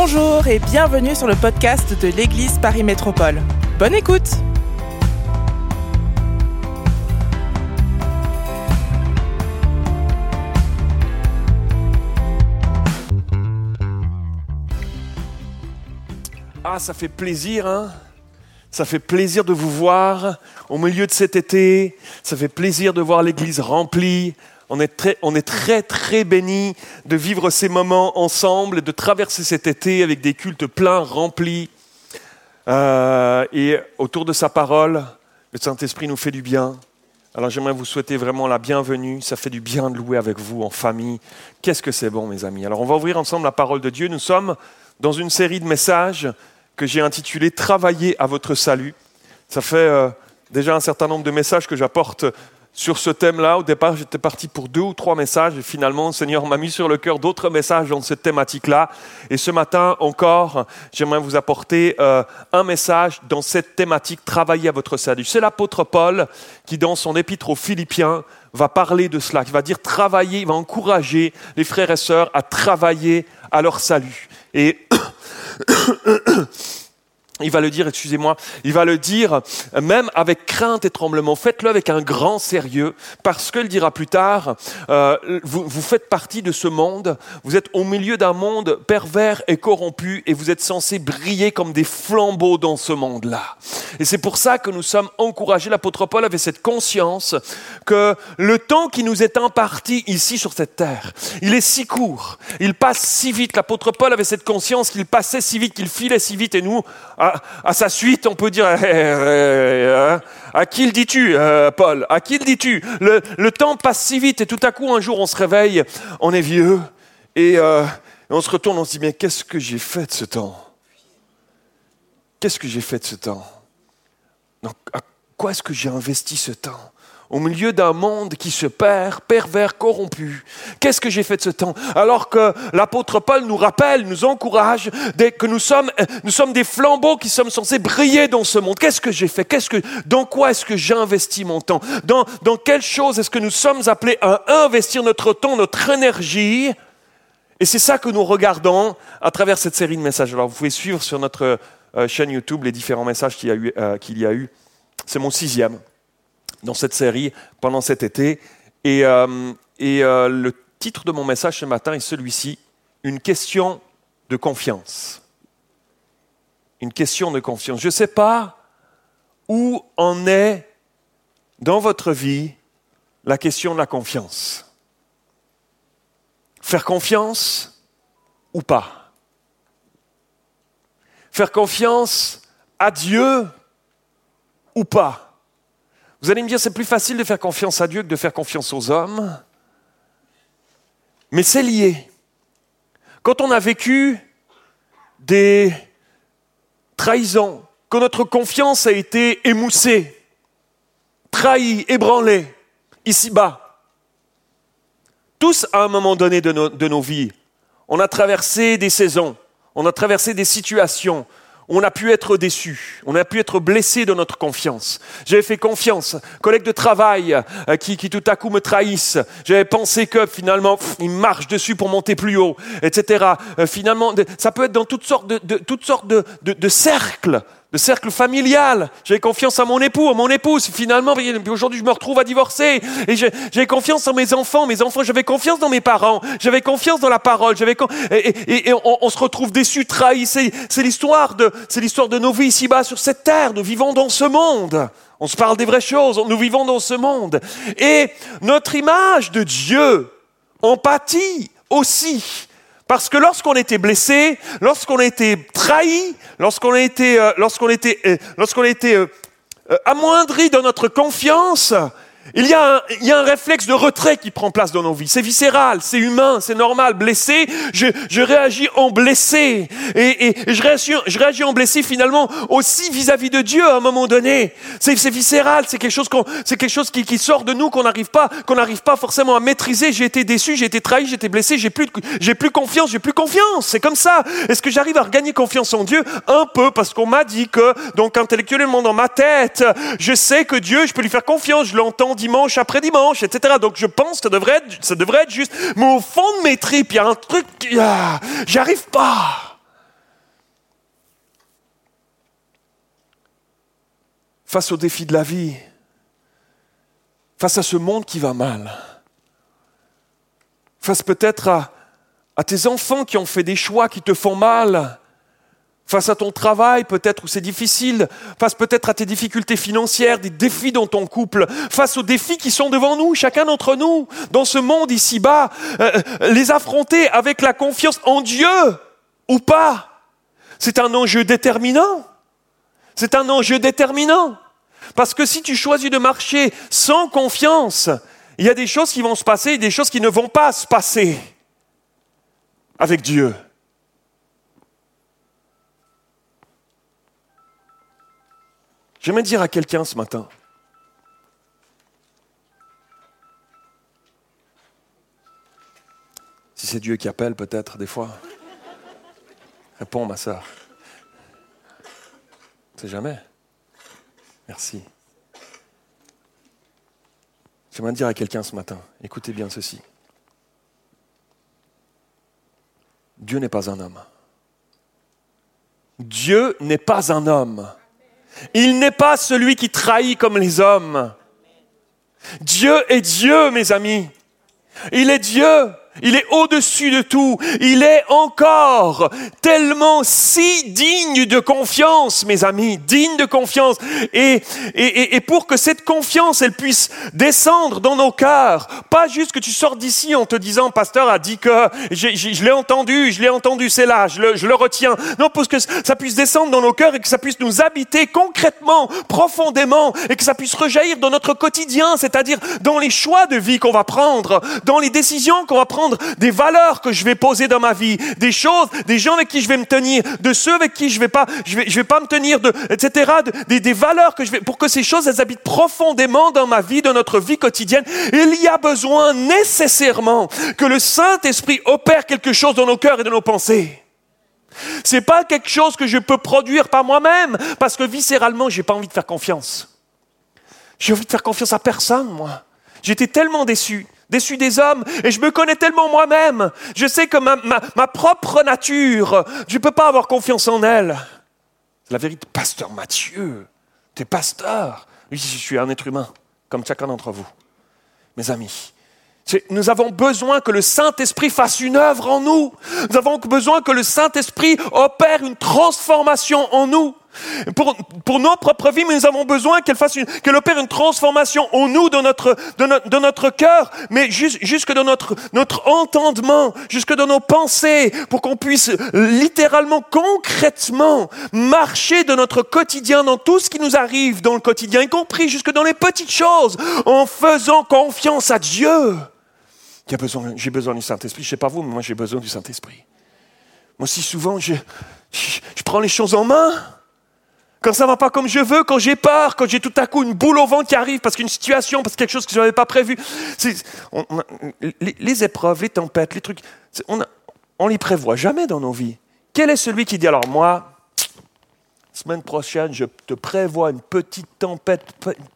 Bonjour et bienvenue sur le podcast de l'Église Paris Métropole. Bonne écoute Ah, ça fait plaisir, hein Ça fait plaisir de vous voir au milieu de cet été. Ça fait plaisir de voir l'église remplie. On est très, on est très, très bénis de vivre ces moments ensemble et de traverser cet été avec des cultes pleins, remplis. Euh, et autour de sa parole, le Saint-Esprit nous fait du bien. Alors j'aimerais vous souhaiter vraiment la bienvenue. Ça fait du bien de louer avec vous en famille. Qu'est-ce que c'est bon, mes amis. Alors on va ouvrir ensemble la parole de Dieu. Nous sommes dans une série de messages que j'ai intitulé Travailler à votre salut. Ça fait euh, déjà un certain nombre de messages que j'apporte sur ce thème-là. Au départ, j'étais parti pour deux ou trois messages et finalement, le Seigneur m'a mis sur le cœur d'autres messages dans cette thématique-là. Et ce matin encore, j'aimerais vous apporter euh, un message dans cette thématique Travailler à votre salut. C'est l'apôtre Paul qui, dans son épître aux Philippiens, va parler de cela, qui va dire travailler, il va encourager les frères et sœurs à travailler à leur salut. Et il va le dire, excusez-moi, il va le dire même avec crainte et tremblement. Faites-le avec un grand sérieux, parce qu'il dira plus tard, euh, vous, vous, faites partie de ce monde, vous êtes au milieu d'un monde pervers et corrompu, et vous êtes censés briller comme des flambeaux dans ce monde-là. Et c'est pour ça que nous sommes encouragés. L'apôtre Paul avait cette conscience que le temps qui nous est imparti ici sur cette terre, il est si court, il passe si vite. L'apôtre Paul avait cette conscience qu'il passait si vite, qu'il filait si vite, et nous, à, sa suite, on peut dire, eh, eh, eh, hein, à qui le dis-tu, euh, Paul? À qui le dis-tu? Le, temps passe si vite et tout à coup, un jour, on se réveille, on est vieux et, euh, on se retourne, on se dit, mais qu'est-ce que j'ai fait de ce temps? Qu'est-ce que j'ai fait de ce temps? Donc, À quoi est-ce que j'ai investi ce temps? Au milieu d'un monde qui se perd, pervers, corrompu. Qu'est-ce que j'ai fait de ce temps Alors que l'apôtre Paul nous rappelle, nous encourage que nous sommes, nous sommes des flambeaux qui sommes censés briller dans ce monde. Qu'est-ce que j'ai fait Qu'est-ce que, Dans quoi est-ce que j'ai investi mon temps dans, dans quelle chose est-ce que nous sommes appelés à investir notre temps, notre énergie Et c'est ça que nous regardons à travers cette série de messages. Alors vous pouvez suivre sur notre euh, chaîne YouTube les différents messages qu'il y a eu. Euh, qu'il y a eu. C'est mon sixième dans cette série pendant cet été. Et, euh, euh, le titre de mon message ce matin est celui-ci, Une question de confiance. Une question de confiance. Je ne sais pas où en est dans votre vie la question de la confiance. Faire confiance ou pas? Faire confiance à Dieu ou pas? Vous allez me dire, c'est plus facile de faire confiance à Dieu que de faire confiance aux hommes. Mais c'est lié. Quand on a vécu des trahisons, que notre confiance a été émoussée, trahie, ébranlée, ici-bas, tous à un moment donné de nos vies, on a traversé des saisons, on a traversé des situations, on a pu être déçu, on a pu être blessé de notre confiance. J'avais fait confiance, collègues de travail euh, qui, qui, tout à coup me trahissent. J'avais pensé que finalement, pff, ils marchent dessus pour monter plus haut, etc. Euh, finalement, ça peut être dans toutes sortes de, de toutes sortes de, de, de cercles le cercle familial. J'avais confiance à mon époux, à mon épouse. Finalement, aujourd'hui, je me retrouve à divorcer. Et j'avais confiance en mes enfants. Mes enfants, j'avais confiance dans mes parents. J'avais confiance dans la parole. J'avais et, on, se retrouve déçu, trahi. C'est l'histoire de, c'est l'histoire de nos vies ici-bas sur cette terre. Nous vivons dans ce monde. On se parle des vraies choses. Nous vivons dans ce monde. Et notre image de Dieu en pâtit aussi. Parce que lorsqu'on était blessé, lorsqu'on été trahi, lorsqu'on été, euh, lorsqu'on était, euh, lorsqu'on a été euh, amoindri dans notre confiance, il y, a un, il y, a un, réflexe de retrait qui prend place dans nos vies. C'est viscéral, c'est humain, c'est normal. Blessé, je, je, réagis en blessé. Et, et, je, réagis, je, réagis, en blessé finalement aussi vis-à-vis -vis de Dieu à un moment donné. C'est viscéral, c'est quelque chose, c'est quelque chose qui, qui, sort de nous qu'on n'arrive pas, qu'on n'arrive pas forcément à maîtriser. J'ai été déçu, j'ai été trahi, j'ai été blessé, j'ai plus, j'ai plus confiance, j'ai plus confiance. C'est comme ça. Est-ce que j'arrive à regagner confiance en Dieu? Un peu, parce qu'on m'a dit que, donc intellectuellement dans ma tête, je sais que Dieu, je peux lui faire confiance, je l'entends dimanche après dimanche, etc. Donc je pense que ça devrait être, ça devrait être juste. Mais au fond de mes tripes, il y a un truc, ah, j'arrive pas. Face aux défis de la vie, face à ce monde qui va mal, face peut-être à tes enfants qui ont fait des choix qui te font mal, face à ton travail peut-être où c'est difficile, face peut-être à tes difficultés financières, des défis dans ton couple, face aux défis qui sont devant nous, chacun d'entre nous, dans ce monde ici-bas, euh, euh, les affronter avec la confiance en Dieu ou pas, c'est un enjeu déterminant. C'est un enjeu déterminant. Parce que si tu choisis de marcher sans confiance, il y a des choses qui vont se passer et des choses qui ne vont pas se passer avec Dieu. J'aimerais dire à quelqu'un ce matin, si c'est Dieu qui appelle peut-être des fois, réponds ma soeur. C'est jamais. Merci. J'aimerais dire à quelqu'un ce matin, écoutez bien ceci. Dieu n'est pas un homme. Dieu n'est pas un homme. Il n'est pas celui qui trahit comme les hommes. Dieu est Dieu, mes amis. Il est Dieu. Il est au-dessus de tout. Il est encore tellement si digne de confiance, mes amis, digne de confiance. Et, et, et pour que cette confiance, elle puisse descendre dans nos cœurs, pas juste que tu sors d'ici en te disant, pasteur a dit que je l'ai entendu, je l'ai entendu, c'est là, je le, je le retiens. Non, pour que ça puisse descendre dans nos cœurs et que ça puisse nous habiter concrètement, profondément, et que ça puisse rejaillir dans notre quotidien, c'est-à-dire dans les choix de vie qu'on va prendre, dans les décisions qu'on va prendre des valeurs que je vais poser dans ma vie, des choses, des gens avec qui je vais me tenir, de ceux avec qui je vais pas, je vais, pas me tenir, de, etc. des, des, valeurs que je vais, pour que ces choses, elles habitent profondément dans ma vie, dans notre vie quotidienne. Il y a besoin nécessairement que le Saint-Esprit opère quelque chose dans nos cœurs et dans nos pensées. C'est pas quelque chose que je peux produire par moi-même, parce que viscéralement, j'ai pas envie de faire confiance. J'ai envie de faire confiance à personne, moi. J'étais tellement déçu déçu des hommes, et je me connais tellement moi-même. Je sais que ma, ma, propre nature, je ne peux pas avoir confiance en elle. C'est la vérité. Pasteur Mathieu, tu es pasteur. Oui, je suis un être humain, comme chacun d'entre vous. Mes amis, nous avons besoin que le Saint-Esprit fasse une œuvre en nous. Nous avons besoin que le Saint-Esprit opère une transformation en nous. Pour, nos propres vies, mais nous avons besoin qu'elle fasse qu'elle opère une transformation en nous, dans notre, dans notre, cœur, mais jusque dans notre, notre entendement, jusque dans nos pensées, pour qu'on puisse littéralement, concrètement, marcher de notre quotidien, dans tout ce qui nous arrive dans le quotidien, y compris jusque dans les petites choses, en faisant confiance à Dieu. J'ai besoin, du Saint-Esprit. Je sais pas vous, mais moi j'ai besoin du Saint-Esprit. Moi, si souvent, je, je prends les choses en main. Quand ça va pas comme je veux, quand j'ai peur, quand j'ai tout à coup une boule au vent qui arrive parce qu'une situation, parce que quelque chose que je n'avais pas prévu. les, épreuves, les tempêtes, les trucs, on, on les prévoit jamais dans nos vies. Quel est celui qui dit alors moi, semaine prochaine, je te prévois une petite tempête,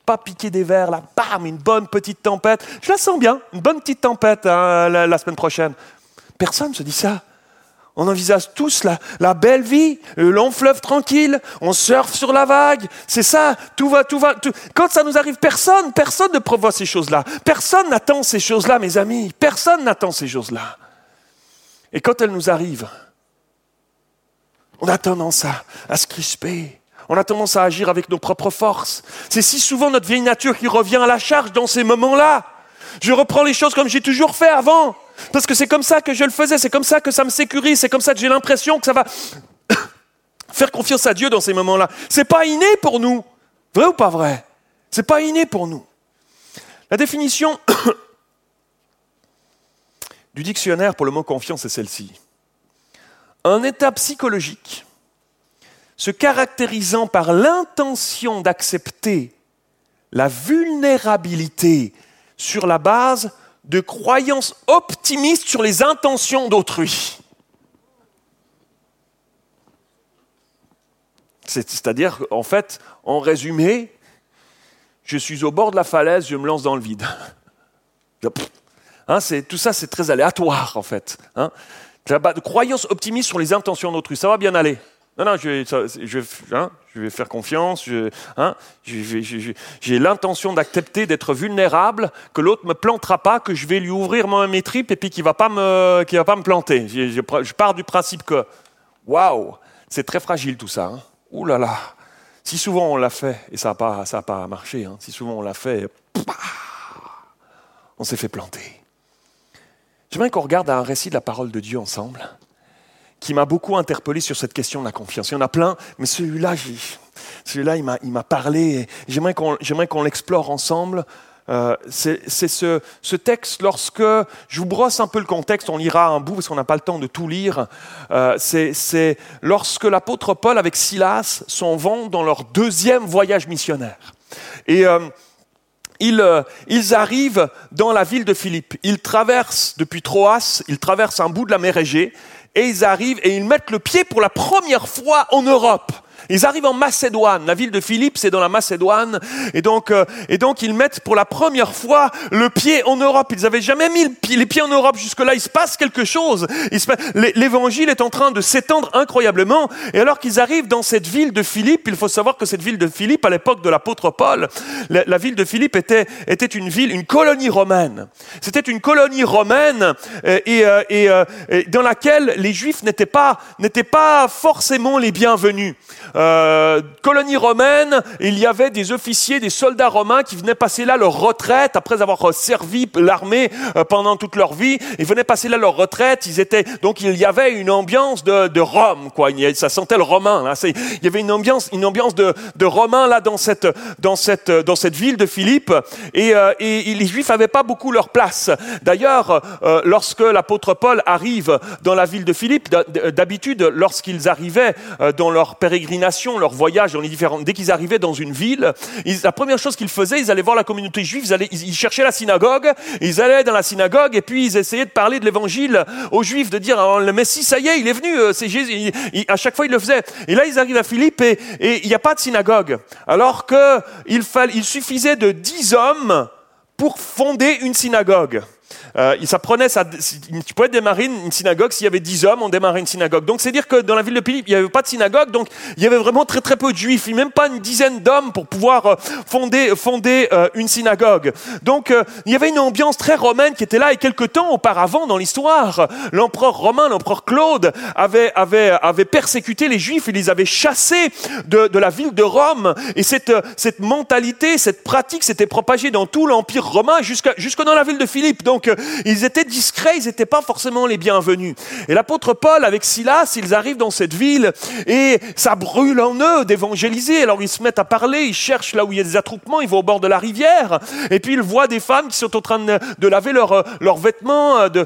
pas piquer des verres, là, bam, une bonne petite tempête. Je la sens bien, une bonne petite tempête hein, la semaine prochaine. Personne ne se dit ça. On envisage tous la, belle vie, le long fleuve tranquille, on surfe sur la vague, c'est ça, tout va, tout va. Quand ça nous arrive, personne, personne ne prévoit ces choses-là. Personne n'attend ces choses-là, mes amis. Personne n'attend ces choses-là. Et quand elles nous arrivent, on a tendance à, à se crisper. On a tendance à agir avec nos propres forces. C'est si souvent notre vieille nature qui revient à la charge dans ces moments-là. Je reprends les choses comme j'ai toujours fait avant. Parce que c'est comme ça que je le faisais, c'est comme ça que ça me sécurise, c'est comme ça que j'ai l'impression que ça va faire confiance à Dieu dans ces moments-là. C'est pas inné pour nous. Vrai ou pas vrai? C'est pas inné pour nous. La définition du dictionnaire pour le mot confiance est celle-ci. Un état psychologique se caractérisant par l'intention d'accepter la vulnérabilité sur la base de croyances optimistes sur les intentions d'autrui. C'est-à-dire, en fait, en résumé, je suis au bord de la falaise, je me lance dans le vide. Hein, tout ça, c'est très aléatoire, en fait. Hein. De croyances optimistes sur les intentions d'autrui. Ça va bien aller. Non, non, je je hein, je vais faire confiance. hein, J'ai l'intention d'accepter d'être vulnérable, que l'autre me plantera pas, que je vais lui ouvrir moi mes tripes et puis qu'il va pas me, va pas me planter. Je, pars du principe que, waouh, c'est très fragile tout ça. Hein. Ouh là là. Si souvent on l'a fait et ça n'a pas, ça a pas marché. hein, si souvent on l'a fait, on s'est fait planter. J'aimerais qu'on regarde un récit de la parole de Dieu ensemble qui m'a beaucoup interpellé sur cette question de la confiance. Il y en a plein, mais celui-là, celui-là, il m'a, parlé. J'aimerais qu'on, qu'on l'explore ensemble. Euh, c'est, ce, ce texte, lorsque je vous brosse un peu le contexte, on lira un bout parce qu'on n'a pas le temps de tout lire. Euh, c'est, c'est lorsque l'apôtre Paul avec Silas s'en vont dans leur deuxième voyage missionnaire. Et euh, ils, euh, ils arrivent dans la ville de Philippe. Ils traversent depuis Troas, ils traversent un bout de la mer Égée, et ils arrivent et ils mettent le pied pour la première fois en Europe. Ils arrivent en Macédoine. La ville de Philippe, c'est dans la Macédoine. Et donc, euh, et donc, ils mettent pour la première fois le pied en Europe. Ils n'avaient jamais mis les pieds en Europe. Jusque-là, il se passe quelque chose. L'évangile est en train de s'étendre incroyablement. Et alors qu'ils arrivent dans cette ville de Philippe, il faut savoir que cette ville de Philippe, à l'époque de l'apôtre Paul, la, la ville de Philippe était, était une ville, une colonie romaine. C'était une colonie romaine euh, et, euh, et, euh, et dans laquelle les Juifs n'étaient pas, n'étaient pas forcément les bienvenus. Euh, colonie romaine, il y avait des officiers, des soldats romains qui venaient passer là leur retraite après avoir euh, servi l'armée euh, pendant toute leur vie. Ils venaient passer là leur retraite. Ils étaient donc il y avait une ambiance de, Rome, quoi. Ça sentait le romain. Là. Il y avait une ambiance, une ambiance de, romain là dans cette, ville de Philippe. Et, euh, les Juifs n'avaient pas beaucoup leur place. D'ailleurs, lorsque l'apôtre Paul arrive dans la ville de Philippe, d'ha- d'habitude, lorsqu'ils arrivaient dans leur pérégrination, leur voyage dans les différentes, dès qu'ils arrivaient dans une ville, la première chose qu'ils faisaient, ils allaient voir la communauté juive, ils, allaient, ils, cherchaient la synagogue, ils allaient dans la synagogue et puis ils essayaient de parler de l'évangile aux juifs, de dire Ah, le Messie, ça y est, il est venu, euh, c'est Jésus. À chaque fois, ils le faisaient. Et là, ils arrivent à Philippe et il n'y a pas de synagogue, alors que il, fallait, il suffisait de dix hommes pour fonder une synagogue. Euh, ça prenait, ça, tu pouvais démarrer une synagogue s'il y avait 10 hommes, on démarrait une synagogue. Donc c'est dire que dans la ville de Philippe, il n'y avait pas de synagogue, donc il y avait vraiment très très peu de juifs, même pas une dizaine d'hommes pour pouvoir euh, fonder, fonder euh, une synagogue. Donc euh, il y avait une ambiance très romaine qui était là, et quelque temps auparavant dans l'histoire, l'empereur romain, l'empereur Claude, avait, avait, avait persécuté les juifs, il les avait chassés de, de la ville de Rome, et cette, cette mentalité, cette pratique s'était propagée dans tout l'empire romain jusqu'à jusque dans la ville de Philippe. Donc ils étaient discrets, ils n'étaient pas forcément les bienvenus. Et l'apôtre Paul avec Silas, ils arrivent dans cette ville et ça brûle en eux d'évangéliser. Alors ils se mettent à parler, ils cherchent là où il y a des attroupements, ils vont au bord de la rivière et puis ils voient des femmes qui sont en train de, laver leurs euh, leurs vêtements. euh,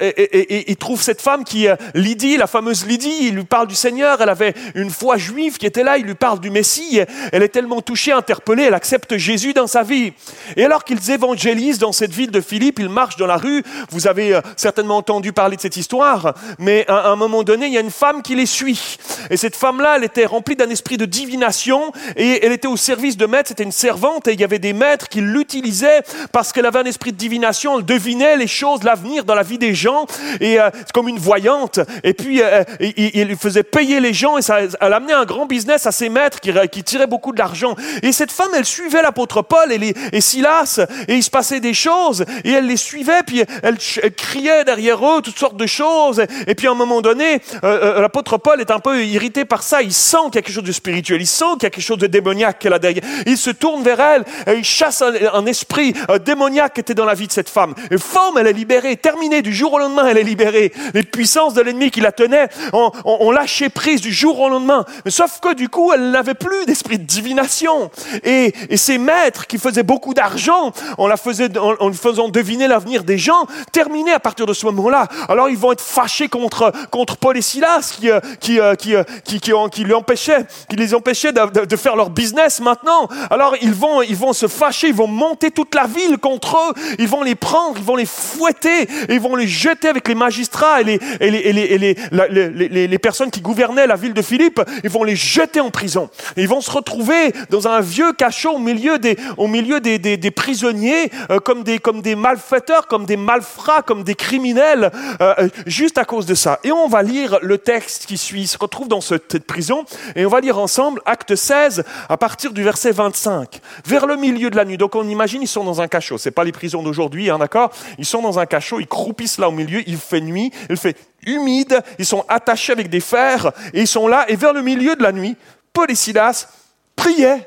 et ils trouvent cette femme qui, euh, Lydie, la fameuse Lydie, il lui parle du Seigneur. Elle avait une foi juive qui était là, il lui parle du Messie. Elle est tellement touchée, interpellée, elle accepte Jésus dans sa vie. Et alors qu'ils évangélisent dans cette ville de Philippe, ils marchent dans la rue. Vous avez euh, certainement entendu parler de cette histoire, mais à un moment donné, il y a une femme qui les suit. Et cette femme-là, elle était remplie d'un esprit de divination et elle était au service de maîtres. C'était une servante et il y avait des maîtres qui l'utilisaient parce qu'elle avait un esprit de divination. Elle devinait les choses, l'avenir dans la vie des gens et euh, comme une voyante. Et puis, euh, il, faisait payer les gens et ça, elle amenait un grand business à ses maîtres qui, qui tiraient beaucoup d'argent. Et cette femme, elle suivait l'apôtre Paul et, les, et Silas et il se passait des choses et elle les suivait puis elle, criait derrière eux toutes sortes de choses. Et puis à un moment donné, euh, euh, l'apôtre Paul est un peu irrité par ça. Il sent qu'il y a quelque chose de spirituel, il sent qu'il y a quelque chose de démoniaque là derrière. Il se tourne vers elle et il chasse un, esprit euh, démoniaque qui était dans la vie de cette femme. Et femme, elle est libérée, terminée du jour au lendemain, elle est libérée. Les puissances de l'ennemi qui la tenaient ont, lâché prise du jour au lendemain. Sauf que du coup, elle n'avait plus d'esprit de divination. Et, ses maîtres qui faisaient beaucoup d'argent, en la en, faisant deviner l'avenir des gens, terminaient à partir de ce moment-là. Alors ils vont être fâchés contre, contre Paul et Silas qui, euh, qui, euh, qui, euh, qui, qui, ont- qui lui empêchaient, qui les empêchaient de, faire leur business maintenant. Alors ils vont, ils vont se fâcher, ils vont monter toute la ville contre eux, ils vont les prendre, ils vont les fouetter, et ils vont les jeter avec les magistrats et les, et les, et les, les, les- les- personnes qui gouvernaient la ville de Philippe, ils vont les jeter en prison. Ils vont se retrouver dans un vieux cachot au milieu des, au milieu des, des, prisonniers, comme, des, comme des malfaiteurs, comme des malfrats, comme des criminels, euh, juste à cause de ça. Et on va lire le texte qui se retrouve dans cette prison, et on va lire ensemble Acte 16 à partir du verset 25. Vers le milieu de la nuit, donc on imagine ils sont dans un cachot, c'est pas les prisons d'aujourd'hui, hein, d'accord? Ils sont dans un cachot, ils croupissent là au milieu, il fait nuit, il fait humide, ils sont attachés avec des fers, et ils sont là, et vers le milieu de la nuit, Paul et Silas priaient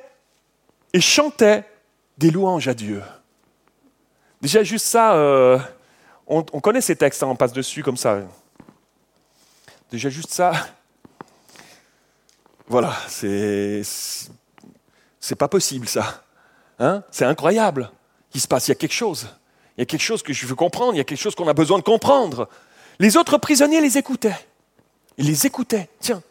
et chantaient des louanges à Dieu. Déjà, juste ça, euh, on, connaît ces textes, hein, on passe dessus comme ça. Déjà, juste ça, voilà, c'est. C'est pas possible, ça. Hein? C'est incroyable qu'il se passe. Il y a quelque chose. Il y a quelque chose que je veux comprendre. Il y a quelque chose qu'on a besoin de comprendre. Les autres prisonniers les écoutaient. Ils les écoutaient. Tiens,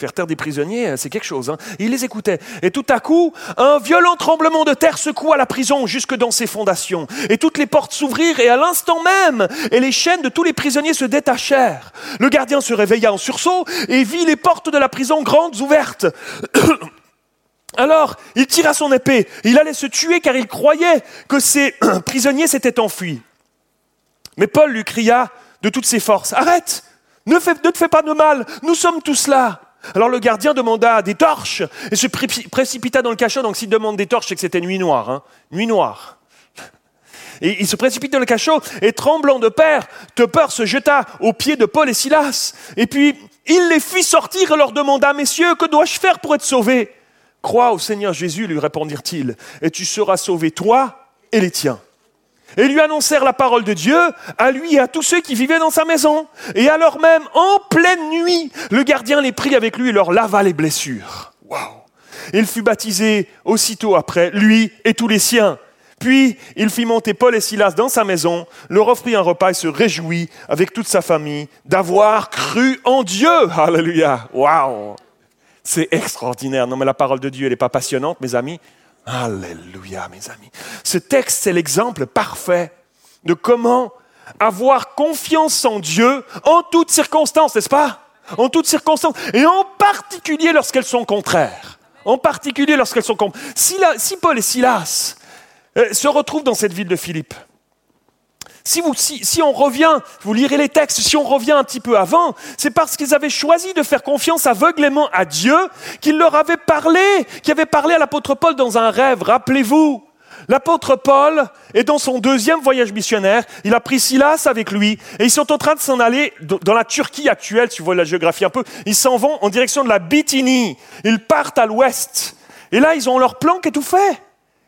Faire taire des prisonniers, euh, c'est quelque chose. Hein. Il les écoutait. Et tout à coup, un violent tremblement de terre secoua la prison jusque dans ses fondations. Et toutes les portes s'ouvrirent et à l'instant même, et les chaînes de tous les prisonniers se détachèrent. Le gardien se réveilla en sursaut et vit les portes de la prison grandes ouvertes. Alors, il tira son épée. Il allait se tuer car il croyait que ses prisonniers s'étaient enfuis. Mais Paul lui cria de toutes ses forces, Arrête, ne, ne te fais pas de mal, nous sommes tous là. Alors le gardien demanda des torches et se précipita dans le cachot. Donc s'il demande des torches, c'est que c'était nuit noire. Hein. Nuit noire. Et il se précipite dans le cachot et tremblant de peur, de peur se jeta aux pieds de Paul et Silas. Et puis il les fit sortir et leur demanda, Messieurs, que dois-je faire pour être sauvé Crois au Seigneur Jésus, lui répondirent-ils, et tu seras sauvé, toi et les tiens et lui annoncèrent la parole de Dieu à lui et à tous ceux qui vivaient dans sa maison. Et alors même, en pleine nuit, le gardien les prit avec lui et leur lava les blessures. Waouh Il fut baptisé aussitôt après, lui et tous les siens. Puis il fit monter Paul et Silas dans sa maison, leur offrit un repas et se réjouit avec toute sa famille d'avoir cru en Dieu. Alléluia. Waouh C'est extraordinaire. Non mais la parole de Dieu, elle n'est pas passionnante, mes amis. Alléluia, mes amis. Ce texte, c'est l'exemple parfait de comment avoir confiance en Dieu en toutes circonstances, n'est-ce pas? En toutes circonstances. Et en particulier lorsqu'elles sont contraires. En particulier lorsqu'elles sont contraires. Si, Paul et Silas euh, se retrouvent dans cette ville de Philippe, si, on revient, vous lirez les textes, si on revient un petit peu avant, c'est parce qu'ils avaient choisi de faire confiance aveuglément à Dieu qu'il leur avait parlé, qui avait parlé à l'apôtre Paul dans un rêve. Rappelez-vous, L'apôtre Paul est dans son deuxième voyage missionnaire. Il a pris Silas avec lui et ils sont en train de s'en aller dans la Turquie actuelle, si tu vois la géographie un peu. Ils s'en vont en direction de la Bithynie. Ils partent à l'ouest. Et là, ils ont leur plan qui est tout fait.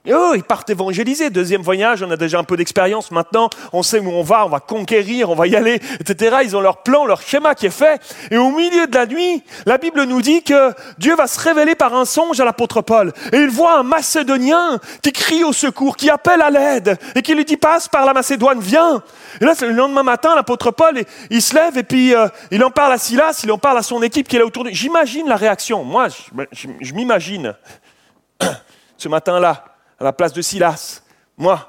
Et oh, ils partent évangéliser. Deuxième voyage, on a déjà un peu d'expérience maintenant. On sait où on va, on va conquérir, on va y aller, etc. Ils ont leur plan, leur schéma qui est fait. Et au milieu de la nuit, la Bible nous dit que Dieu va se révéler par un songe à l'apôtre Paul. Et il voit un Macédonien qui crie au secours, qui appelle à l'aide et qui lui dit passe par la Macédoine, viens. Et là, le lendemain matin, l'apôtre Paul, il se lève et puis euh, il en parle à Silas, il en parle à son équipe qui est là autour de lui. J'imagine la réaction. Moi, je m'imagine ce matin-là à la place de Silas. Moi,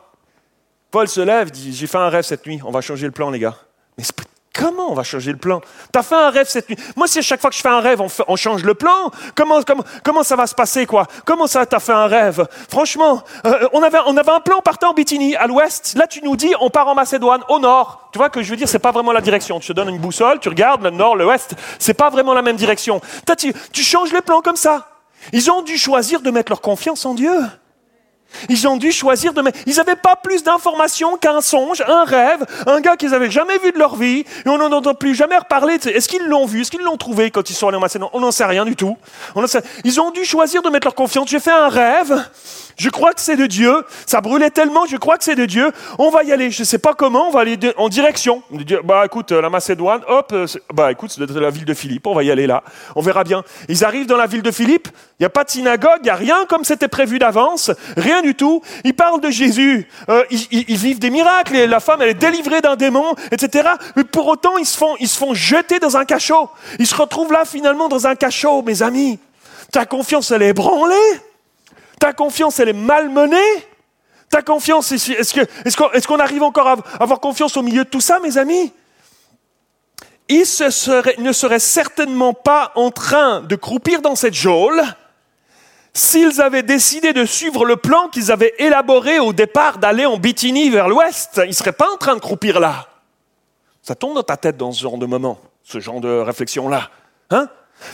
Paul se lève, dit J'ai fait un rêve cette nuit, on va changer le plan, les gars. Mais comment on va changer le plan? T'as fait un rêve cette nuit. Moi, si à chaque fois que je fais un rêve, on, change le plan, comment, comment, comment, ça va se passer, quoi? Comment ça, t'as fait un rêve? Franchement, euh, on, avait, on un plan partant en Bithynie, à l'ouest. Là, tu nous dis On part en Macédoine, au nord. Tu vois que je veux dire, c'est pas vraiment la direction. Tu te donnes une boussole, tu regardes le nord, l'ouest, c'est pas vraiment la même direction. Tu, tu changes les plans comme ça. Ils ont dû choisir de mettre leur confiance en Dieu. Ils ont dû choisir de... Ils n'avaient pas plus d'informations qu'un songe, un rêve, un gars qu'ils n'avaient jamais vu de leur vie, et on n'en entend plus jamais reparler. Est-ce qu'ils l'ont vu? Est-ce qu'ils l'ont trouvé quand ils sont allés en Macédoine On n'en sait rien du tout. Ils ont dû choisir de mettre leur confiance. J'ai fait un rêve, je crois que c'est de Dieu. Ça brûlait tellement, je crois que c'est de Dieu. On va y aller. Je ne sais pas comment, on va aller en direction. Bah écoute, la Macédoine, hop, euh, bah écoute, c'est la ville de Philippe, on va y aller là. On verra bien. Ils arrivent dans la ville de Philippe, il n'y a pas de synagogue, il n'y a rien comme c'était prévu d'avance, rien du tout. Ils parlent de Jésus, euh, ils, vivent des miracles, et la femme elle est délivrée d'un démon, etc. Mais pour autant, ils se font, ils se font jeter dans un cachot. Ils se retrouvent là finalement dans un cachot, mes amis. Ta confiance, elle est ébranlée. Ta confiance, elle est malmenée? Ta confiance, est-ce qu'on arrive encore à avoir confiance au milieu de tout ça, mes amis? Il ne serait certainement pas en train de croupir dans cette geôle s'ils avaient décidé de suivre le plan qu'ils avaient élaboré au départ d'aller en Bithynie vers l'ouest, ils ne seraient pas en train de croupir là. Ça tombe dans ta tête dans ce genre de moment, ce genre de réflexion-là. Hein?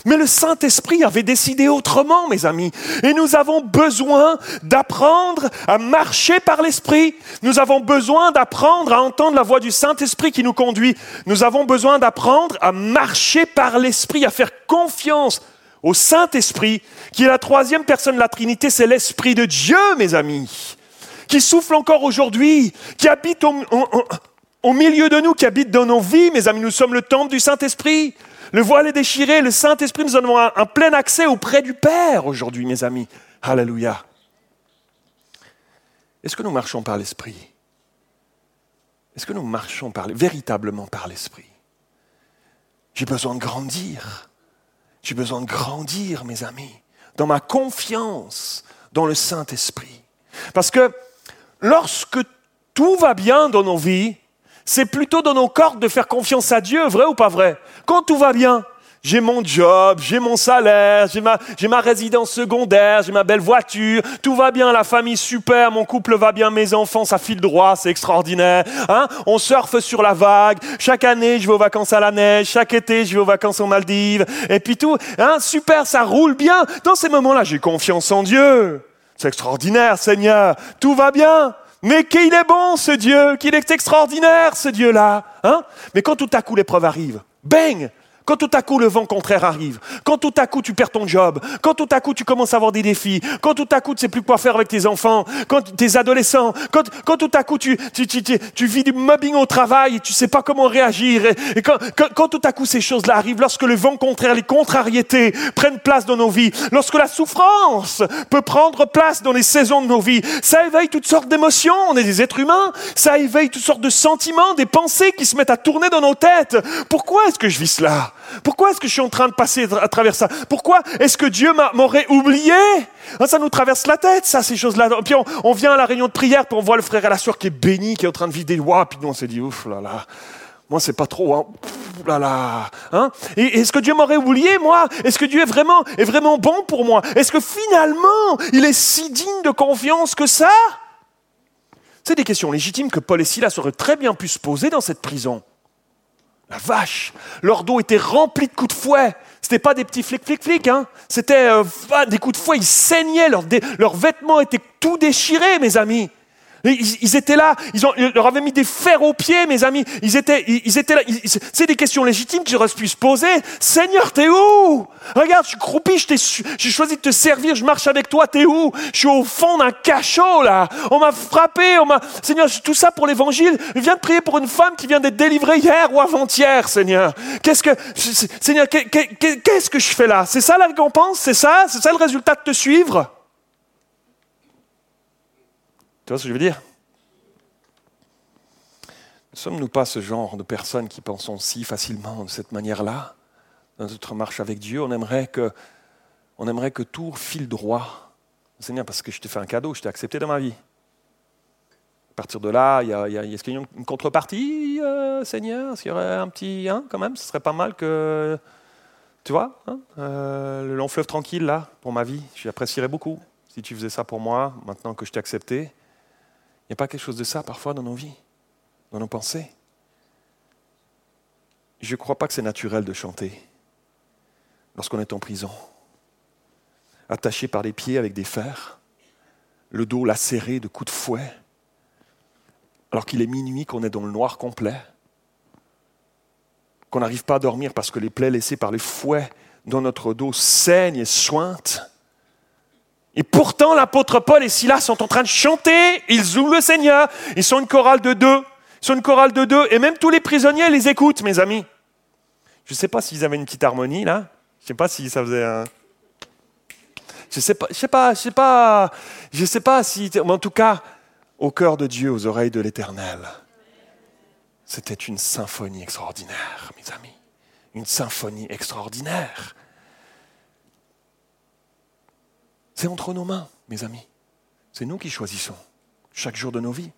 Mais le Saint-Esprit avait décidé autrement, mes amis. Et nous avons besoin d'apprendre à marcher par l'Esprit. Nous avons besoin d'apprendre à entendre la voix du Saint-Esprit qui nous conduit. Nous avons besoin d'apprendre à marcher par l'Esprit, à faire confiance au Saint-Esprit, qui est la troisième personne de la Trinité, c'est l'Esprit de Dieu, mes amis, qui souffle encore aujourd'hui, qui habite au, milieu de nous, qui habite dans nos vies, mes amis. Nous sommes le temple du Saint-Esprit. Le voile est déchiré, le Saint-Esprit, nous avons un, plein accès auprès du Père aujourd'hui, mes amis. Alléluia. Est-ce que nous marchons par l'Esprit? Est-ce que nous marchons véritablement par l'Esprit? J'ai besoin de grandir. J'ai besoin de grandir, mes amis, dans ma confiance dans le Saint-Esprit. Parce que lorsque tout va bien dans nos vies, c'est plutôt dans nos cordes de faire confiance à Dieu, vrai ou pas vrai? Quand tout va bien, j'ai mon job, j'ai mon salaire, j'ai ma, j'ai ma résidence secondaire, j'ai ma belle voiture, tout va bien, la famille super, mon couple va bien, mes enfants, ça file droit, c'est extraordinaire. Hein? On surfe sur la vague, chaque année je vais aux vacances à la neige, chaque été je vais aux vacances aux Maldives, et puis tout, hein? Super, ça roule bien. Dans ces moments-là, j'ai confiance en Dieu. C'est extraordinaire, Seigneur, tout va bien. Mais qu'il est bon ce Dieu, qu'il est extraordinaire ce Dieu-là. Hein Mais quand tout à coup l'épreuve arrive, bang quand tout à coup le vent contraire arrive, quand tout à coup tu perds ton job, quand tout à coup tu commences à avoir des défis, quand tout à coup tu sais plus quoi faire avec tes enfants, quand tes adolescents, quand, tout à coup tu, vis du mobbing au travail et tu sais pas comment réagir, et, quand, quand, tout à coup ces choses-là arrivent, lorsque le vent contraire, les contrariétés prennent place dans nos vies, lorsque la souffrance peut prendre place dans les saisons de nos vies, ça éveille toutes sortes d'émotions, on est des êtres humains, ça éveille toutes sortes de sentiments, des pensées qui se mettent à tourner dans nos têtes. Pourquoi est-ce que je vis cela? Pourquoi est-ce que je suis en train de passer à travers ça? Pourquoi est-ce que Dieu m'aurait oublié? Ah, Ça nous traverse la tête, ça, ces choses-là. Puis on, vient à la réunion de prière, puis on voit le frère et la soeur qui est béni, qui est en train de vivre des puis nous on se dit, ouf là là, moi c'est pas trop, hein. là là. Hein? Est-ce que Dieu m'aurait oublié, moi? Est-ce que Dieu est vraiment, est vraiment bon pour moi? Est-ce que finalement, il est si digne de confiance que ça? C'est des questions légitimes que Paul et Silas auraient très bien pu se poser dans cette prison. La vache Leur dos était rempli de coups de fouet. C'était pas des petits flics, flics, flics, hein. C'était euh, des coups de fouet. Ils saignaient. leurs vêtements étaient tout déchirés, mes amis. Ils, étaient là, ils, ont, leur avaient mis des fers aux pieds, mes amis. Ils étaient, ils, étaient là. C'est des questions légitimes que j'aurais pu se poser. Seigneur, t'es où? Regarde, je suis croupi, j'ai choisi de te servir, je marche avec toi, t'es où? Je suis au fond d'un cachot, là. On m'a frappé, on m'a... Seigneur, tout ça pour l'évangile. Je viens de prier pour une femme qui vient d'être délivrée hier ou avant-hier, Seigneur. Qu'est-ce que... Seigneur, qu'est-ce que je fais là? C'est ça la récompense? C'est ça? C'est ça le résultat de te suivre? Tu vois ce que je veux dire? Ne sommes-nous pas ce genre de personnes qui pensons si facilement de cette manière-là? Dans notre marche avec Dieu On aimerait que, on aimerait que tout file droit. Seigneur, parce que je t'ai fait un cadeau, je t'ai accepté dans ma vie. À partir de là, il y a, est-ce qu'il y a une contrepartie, euh, Seigneur? Est-ce qu'il y aurait un petit, hein, quand même? Ce serait pas mal que, tu vois, hein, euh, le long fleuve tranquille, là, pour ma vie, j'apprécierais beaucoup si tu faisais ça pour moi, maintenant que je t'ai accepté. N'y a pas quelque chose de ça parfois dans nos vies, dans nos pensées Je ne crois pas que c'est naturel de chanter lorsqu'on est en prison, attaché par les pieds avec des fers, le dos lacéré de coups de fouet, alors qu'il est minuit, qu'on est dans le noir complet, qu'on n'arrive pas à dormir parce que les plaies laissées par les fouets dans notre dos saignent et sointent. Et pourtant, l'apôtre Paul et Silas sont en train de chanter, ils jouent le Seigneur, ils sont une chorale de deux, ils sont une chorale de deux, et même tous les prisonniers les écoutent, mes amis. Je ne sais pas s'ils avaient une petite harmonie là, je ne sais pas si ça faisait un... Je ne sais pas, je sais pas, je sais sais pas si... En tout cas, au cœur de Dieu, aux oreilles de l'Éternel, c'était une symphonie extraordinaire, mes amis. Une symphonie extraordinaire. C'est entre nos mains, mes amis. C'est nous qui choisissons chaque jour de nos vies.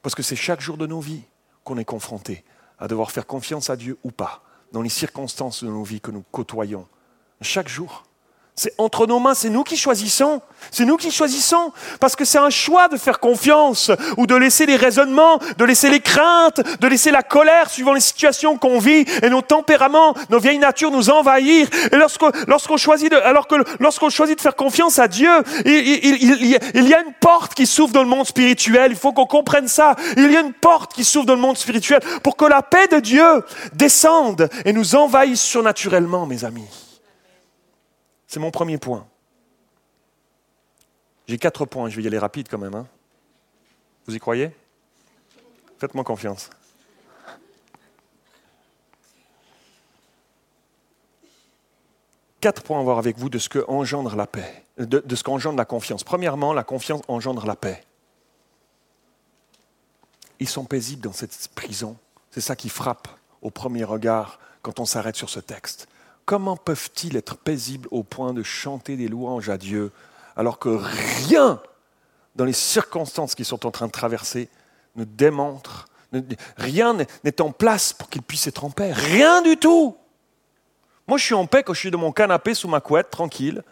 Parce que c'est chaque jour de nos vies qu'on est confronté à devoir faire confiance à Dieu ou pas, dans les circonstances de nos vies que nous côtoyons. Chaque jour. C'est entre nos mains, c'est nous qui choisissons. C'est nous qui choisissons. Parce que c'est un choix de faire confiance ou de laisser les raisonnements, de laisser les craintes, de laisser la colère suivant les situations qu'on vit et nos tempéraments, nos vieilles natures nous envahir. Et lorsqu'on choisit de, alors que lorsqu'on choisit de faire confiance à Dieu, il, il, il y a une porte qui s'ouvre dans le monde spirituel. Il faut qu'on comprenne ça. Il y a une porte qui s'ouvre dans le monde spirituel pour que la paix de Dieu descende et nous envahisse surnaturellement, mes amis. C'est mon premier point. J'ai quatre points, je vais y aller rapide quand même. Hein. Vous y croyez? Faites-moi confiance. Quatre points à voir avec vous de ce que engendre la paix, de, de ce qu'engendre la confiance. Premièrement, la confiance engendre la paix. Ils sont paisibles dans cette prison. C'est ça qui frappe au premier regard quand on s'arrête sur ce texte. Comment peuvent-ils être paisibles au point de chanter des louanges à Dieu alors que rien dans les circonstances qu'ils sont en train de traverser ne démontre, rien n'est en place pour qu'ils puissent être en paix? Rien du tout. Moi, je suis en paix quand je suis dans mon canapé sous ma couette, tranquille,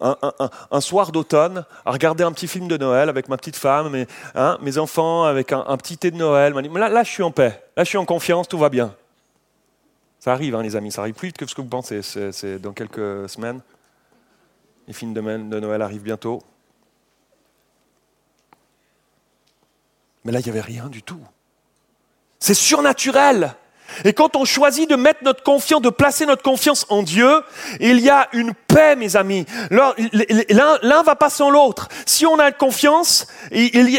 un, soir d'automne, à regarder un petit film de Noël avec ma petite femme, mes, hein, enfants, avec un, petit thé de Noël. Là, je suis en paix. Là, je suis en confiance, tout va bien. Ça arrive, hein, les amis, ça arrive plus vite que ce que vous pensez. C'est dans quelques semaines. Les films de Noël arrivent bientôt. Mais là, il n'y avait rien du tout. C'est surnaturel. Et quand on choisit de mettre notre confiance, de placer notre confiance en Dieu, il y a une paix, mes amis. L'un va pas sans l'autre. Si on a confiance,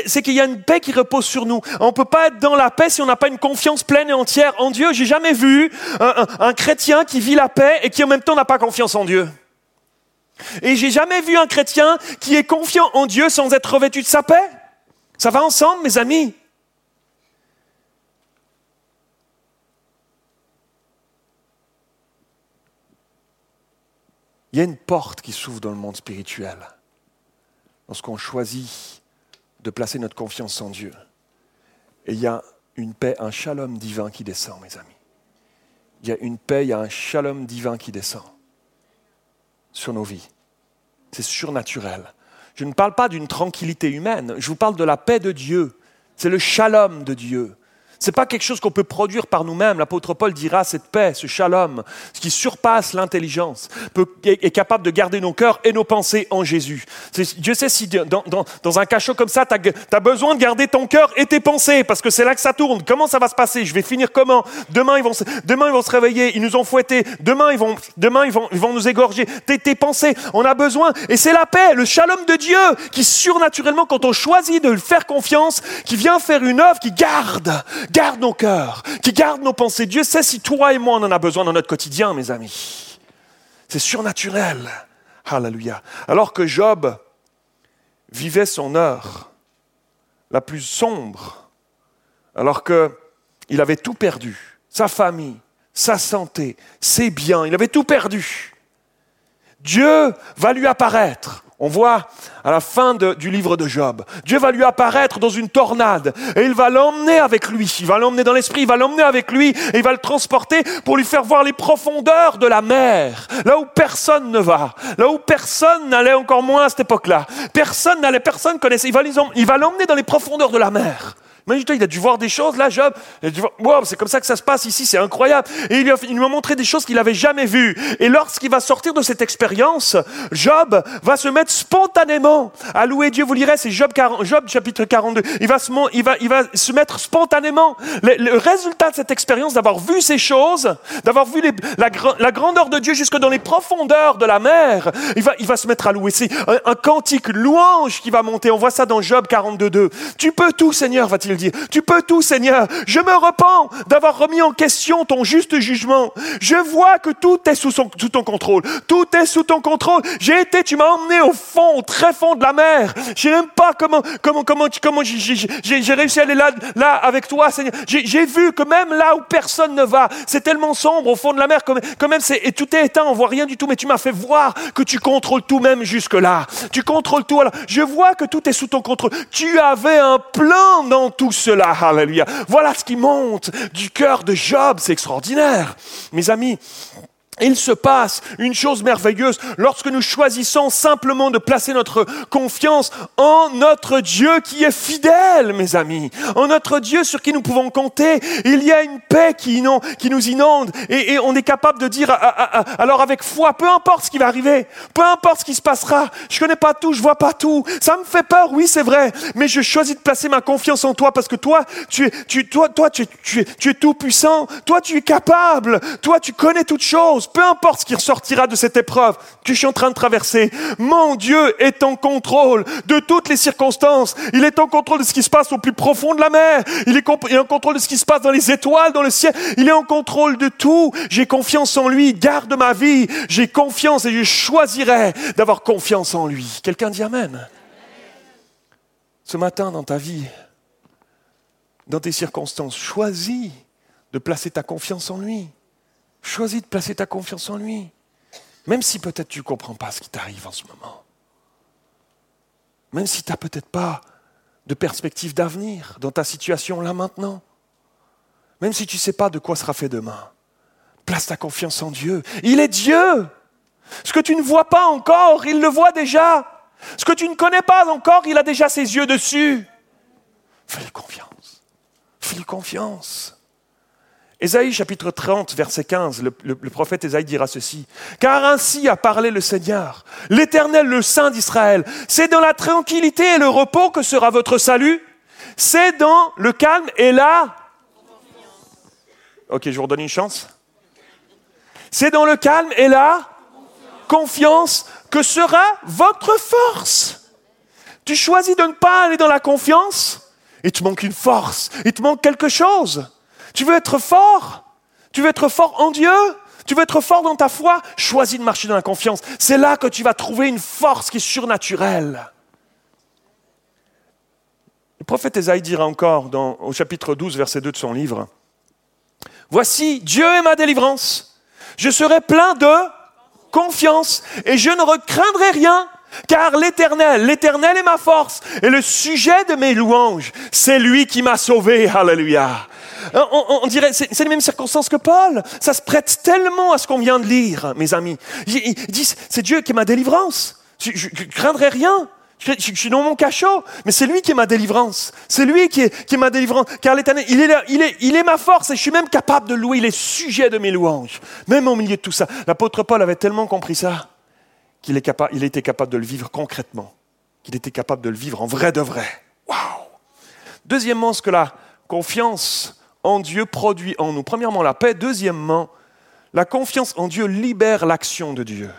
c'est qu'il y a une paix qui repose sur nous. On peut pas être dans la paix si on n'a pas une confiance pleine et entière en Dieu. J'ai jamais vu un, un, chrétien qui vit la paix et qui en même temps n'a pas confiance en Dieu. Et j'ai jamais vu un chrétien qui est confiant en Dieu sans être revêtu de sa paix. Ça va ensemble, mes amis. Il y a une porte qui s'ouvre dans le monde spirituel lorsqu'on choisit de placer notre confiance en Dieu. Et il y a une paix, un shalom divin qui descend, mes amis. Il y a une paix, il y a un shalom divin qui descend sur nos vies. C'est surnaturel. Je ne parle pas d'une tranquillité humaine, je vous parle de la paix de Dieu. C'est le shalom de Dieu. N'est pas quelque chose qu'on peut produire par nous-mêmes. L'apôtre Paul dira cette paix, ce shalom, ce qui surpasse l'intelligence, est, capable de garder nos cœurs et nos pensées en Jésus. Dieu sait si dans, un cachot comme ça, tu as, besoin de garder ton cœur et tes pensées, parce que c'est là que ça tourne. Comment ça va se passer? Je vais finir comment? Demain ils, vont, demain, ils vont se réveiller, ils nous ont fouettés. Demain, ils vont, demain, ils vont, ils vont nous égorger. Tes, pensées, on a besoin. Et c'est la paix, le shalom de Dieu, qui surnaturellement, quand on choisit de le faire confiance, qui vient faire une œuvre qui garde garde nos cœurs, qui garde nos pensées. Dieu sait si toi et moi on en a besoin dans notre quotidien, mes amis. C'est surnaturel. Alléluia. Alors que Job vivait son heure la plus sombre, alors qu'il avait tout perdu, sa famille, sa santé, ses biens, il avait tout perdu. Dieu va lui apparaître on voit à la fin du livre de Job, Dieu va lui apparaître dans une tornade et il va l'emmener avec lui, il va l'emmener dans l'esprit, il va l'emmener avec lui et il va le transporter pour lui faire voir les profondeurs de la mer, là où personne ne va, là où personne n'allait encore moins à cette époque-là. Personne n'allait, personne connaissait, il va l'emmener dans les profondeurs de la mer. Imagine-toi, il a dû voir des choses là, Job. C'est comme ça que ça se passe ici, c'est incroyable. Et il lui, a, montré des choses qu'il n'avait jamais vues. Et lorsqu'il va sortir de cette expérience, Job va se mettre spontanément à louer Dieu. Vous lirez, c'est Job, Job chapitre 42. Il va se, il va, il va se mettre spontanément. Le, résultat de cette expérience, d'avoir vu ces choses, d'avoir vu la, grandeur de Dieu jusque dans les profondeurs de la mer, il va, il va se mettre à louer. C'est un, un cantique louange qui va monter. On voit ça dans Job 42.2. Tu peux tout, Seigneur, va-t-il tu peux tout, Seigneur. Je me repens d'avoir remis en question ton juste jugement. Je vois que tout est sous, ton contrôle. Tout est sous ton contrôle. J'ai été, tu m'as emmené au fond, au très fond de la mer. Je sais même pas comment, comment, comment, comment j'ai réussi à aller là, là avec toi, Seigneur. J'ai vu que même là où personne ne va, c'est tellement sombre au fond de la mer, quand même, et tout est éteint, on voit rien du tout, mais tu m'as fait voir que tu contrôles tout même jusque là. Tu contrôles tout. Je vois que tout est sous ton contrôle. Tu avais un plan dans tout cela. Alléluia. Voilà ce qui monte du cœur de Job. C'est extraordinaire. Mes amis, il se passe une chose merveilleuse lorsque nous choisissons simplement de placer notre confiance en notre Dieu qui est fidèle, mes amis, en notre Dieu sur qui nous pouvons compter. Il y a une paix qui, nous inonde et, on est capable de dire alors avec foi, peu importe ce qui va arriver, peu importe ce qui se passera, je connais pas tout, je vois pas tout, ça me fait peur, oui c'est vrai, mais je choisis de placer ma confiance en toi parce que toi, tu es tout puissant, toi tu es capable, toi tu connais toutes choses peu importe ce qui ressortira de cette épreuve que je suis en train de traverser, mon Dieu est en contrôle de toutes les circonstances. Il est en contrôle de ce qui se passe au plus profond de la mer. Il est, en contrôle de ce qui se passe dans les étoiles, dans le ciel. Il est en contrôle de tout. J'ai confiance en lui. Garde ma vie. J'ai confiance et je choisirai d'avoir confiance en lui. Quelqu'un dit Amen. Ce matin dans ta vie, dans tes circonstances, choisis de placer ta confiance en lui. Choisis de placer ta confiance en lui. Même si peut-être tu ne comprends pas ce qui t'arrive en ce moment. Même si tu n'as peut-être pas de perspective d'avenir dans ta situation là maintenant. Même si tu ne sais pas de quoi sera fait demain. Place ta confiance en Dieu. Il est Dieu. Ce que tu ne vois pas encore, il le voit déjà. Ce que tu ne connais pas encore, il a déjà ses yeux dessus. Fais-lui confiance. Fais-lui confiance. Ésaïe chapitre 30, verset 15, le, prophète Ésaïe dira ceci. Car ainsi a parlé le Seigneur, l'Éternel, le Saint d'Israël. C'est dans la tranquillité et le repos que sera votre salut. C'est dans le calme et la... Ok, je vous redonne une chance. C'est dans le calme et la confiance que sera votre force. Tu choisis de ne pas aller dans la confiance, il te manque une force, il te manque quelque chose. Tu veux être fort? Tu veux être fort en Dieu? Tu veux être fort dans ta foi? Choisis de marcher dans la confiance. C'est là que tu vas trouver une force qui est surnaturelle. Le prophète Esaïe dira encore au chapitre 12, verset 2 de son livre, Voici, Dieu est ma délivrance. Je serai plein de confiance et je ne recraindrai rien car l'Éternel, l'Éternel est ma force et le sujet de mes louanges, c'est lui qui m'a sauvé. Alléluia. Euh, on, dirait, c'est les mêmes circonstances que Paul. Ça se prête tellement à ce qu'on vient de lire, mes amis. Il, dit, c'est Dieu qui est ma délivrance. Je ne craindrai rien. Je, suis dans mon cachot, mais c'est lui qui est ma délivrance. C'est lui qui est, ma délivrance. Car l'Éternel, il est, il, est, il est ma force et je suis même capable de louer. Il est sujet de mes louanges. Même au milieu de tout ça. L'apôtre Paul avait tellement compris ça qu'il est il était capable de le vivre concrètement. Qu'il était capable de le vivre en vrai de vrai. Waouh! Deuxièmement, ce que la confiance en Dieu produit en nous. Premièrement, la paix. Deuxièmement, la confiance en Dieu libère l'action de Dieu.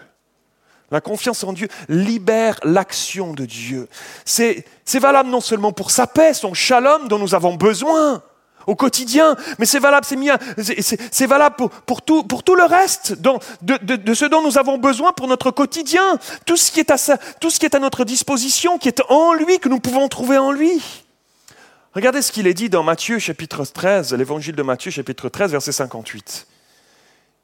La confiance en Dieu libère l'action de Dieu. C'est valable non seulement pour sa paix, son shalom dont nous avons besoin au quotidien, mais c'est valable, c'est valable pour, tout, pour tout le reste de, ce dont nous avons besoin pour notre quotidien. Tout ce qui est à notre disposition, qui est en lui, que nous pouvons trouver en lui. Regardez ce qu'il est dit dans Matthieu chapitre 13, l'évangile de Matthieu chapitre 13, verset 58.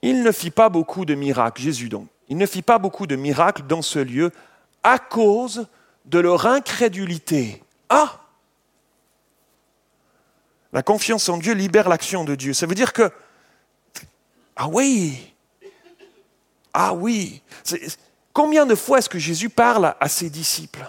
Il ne fit pas beaucoup de miracles, Jésus donc, il ne fit pas beaucoup de miracles dans ce lieu à cause de leur incrédulité. Ah La confiance en Dieu libère l'action de Dieu. Ça veut dire que, ah oui, ah oui, combien de fois est-ce que Jésus parle à ses disciples?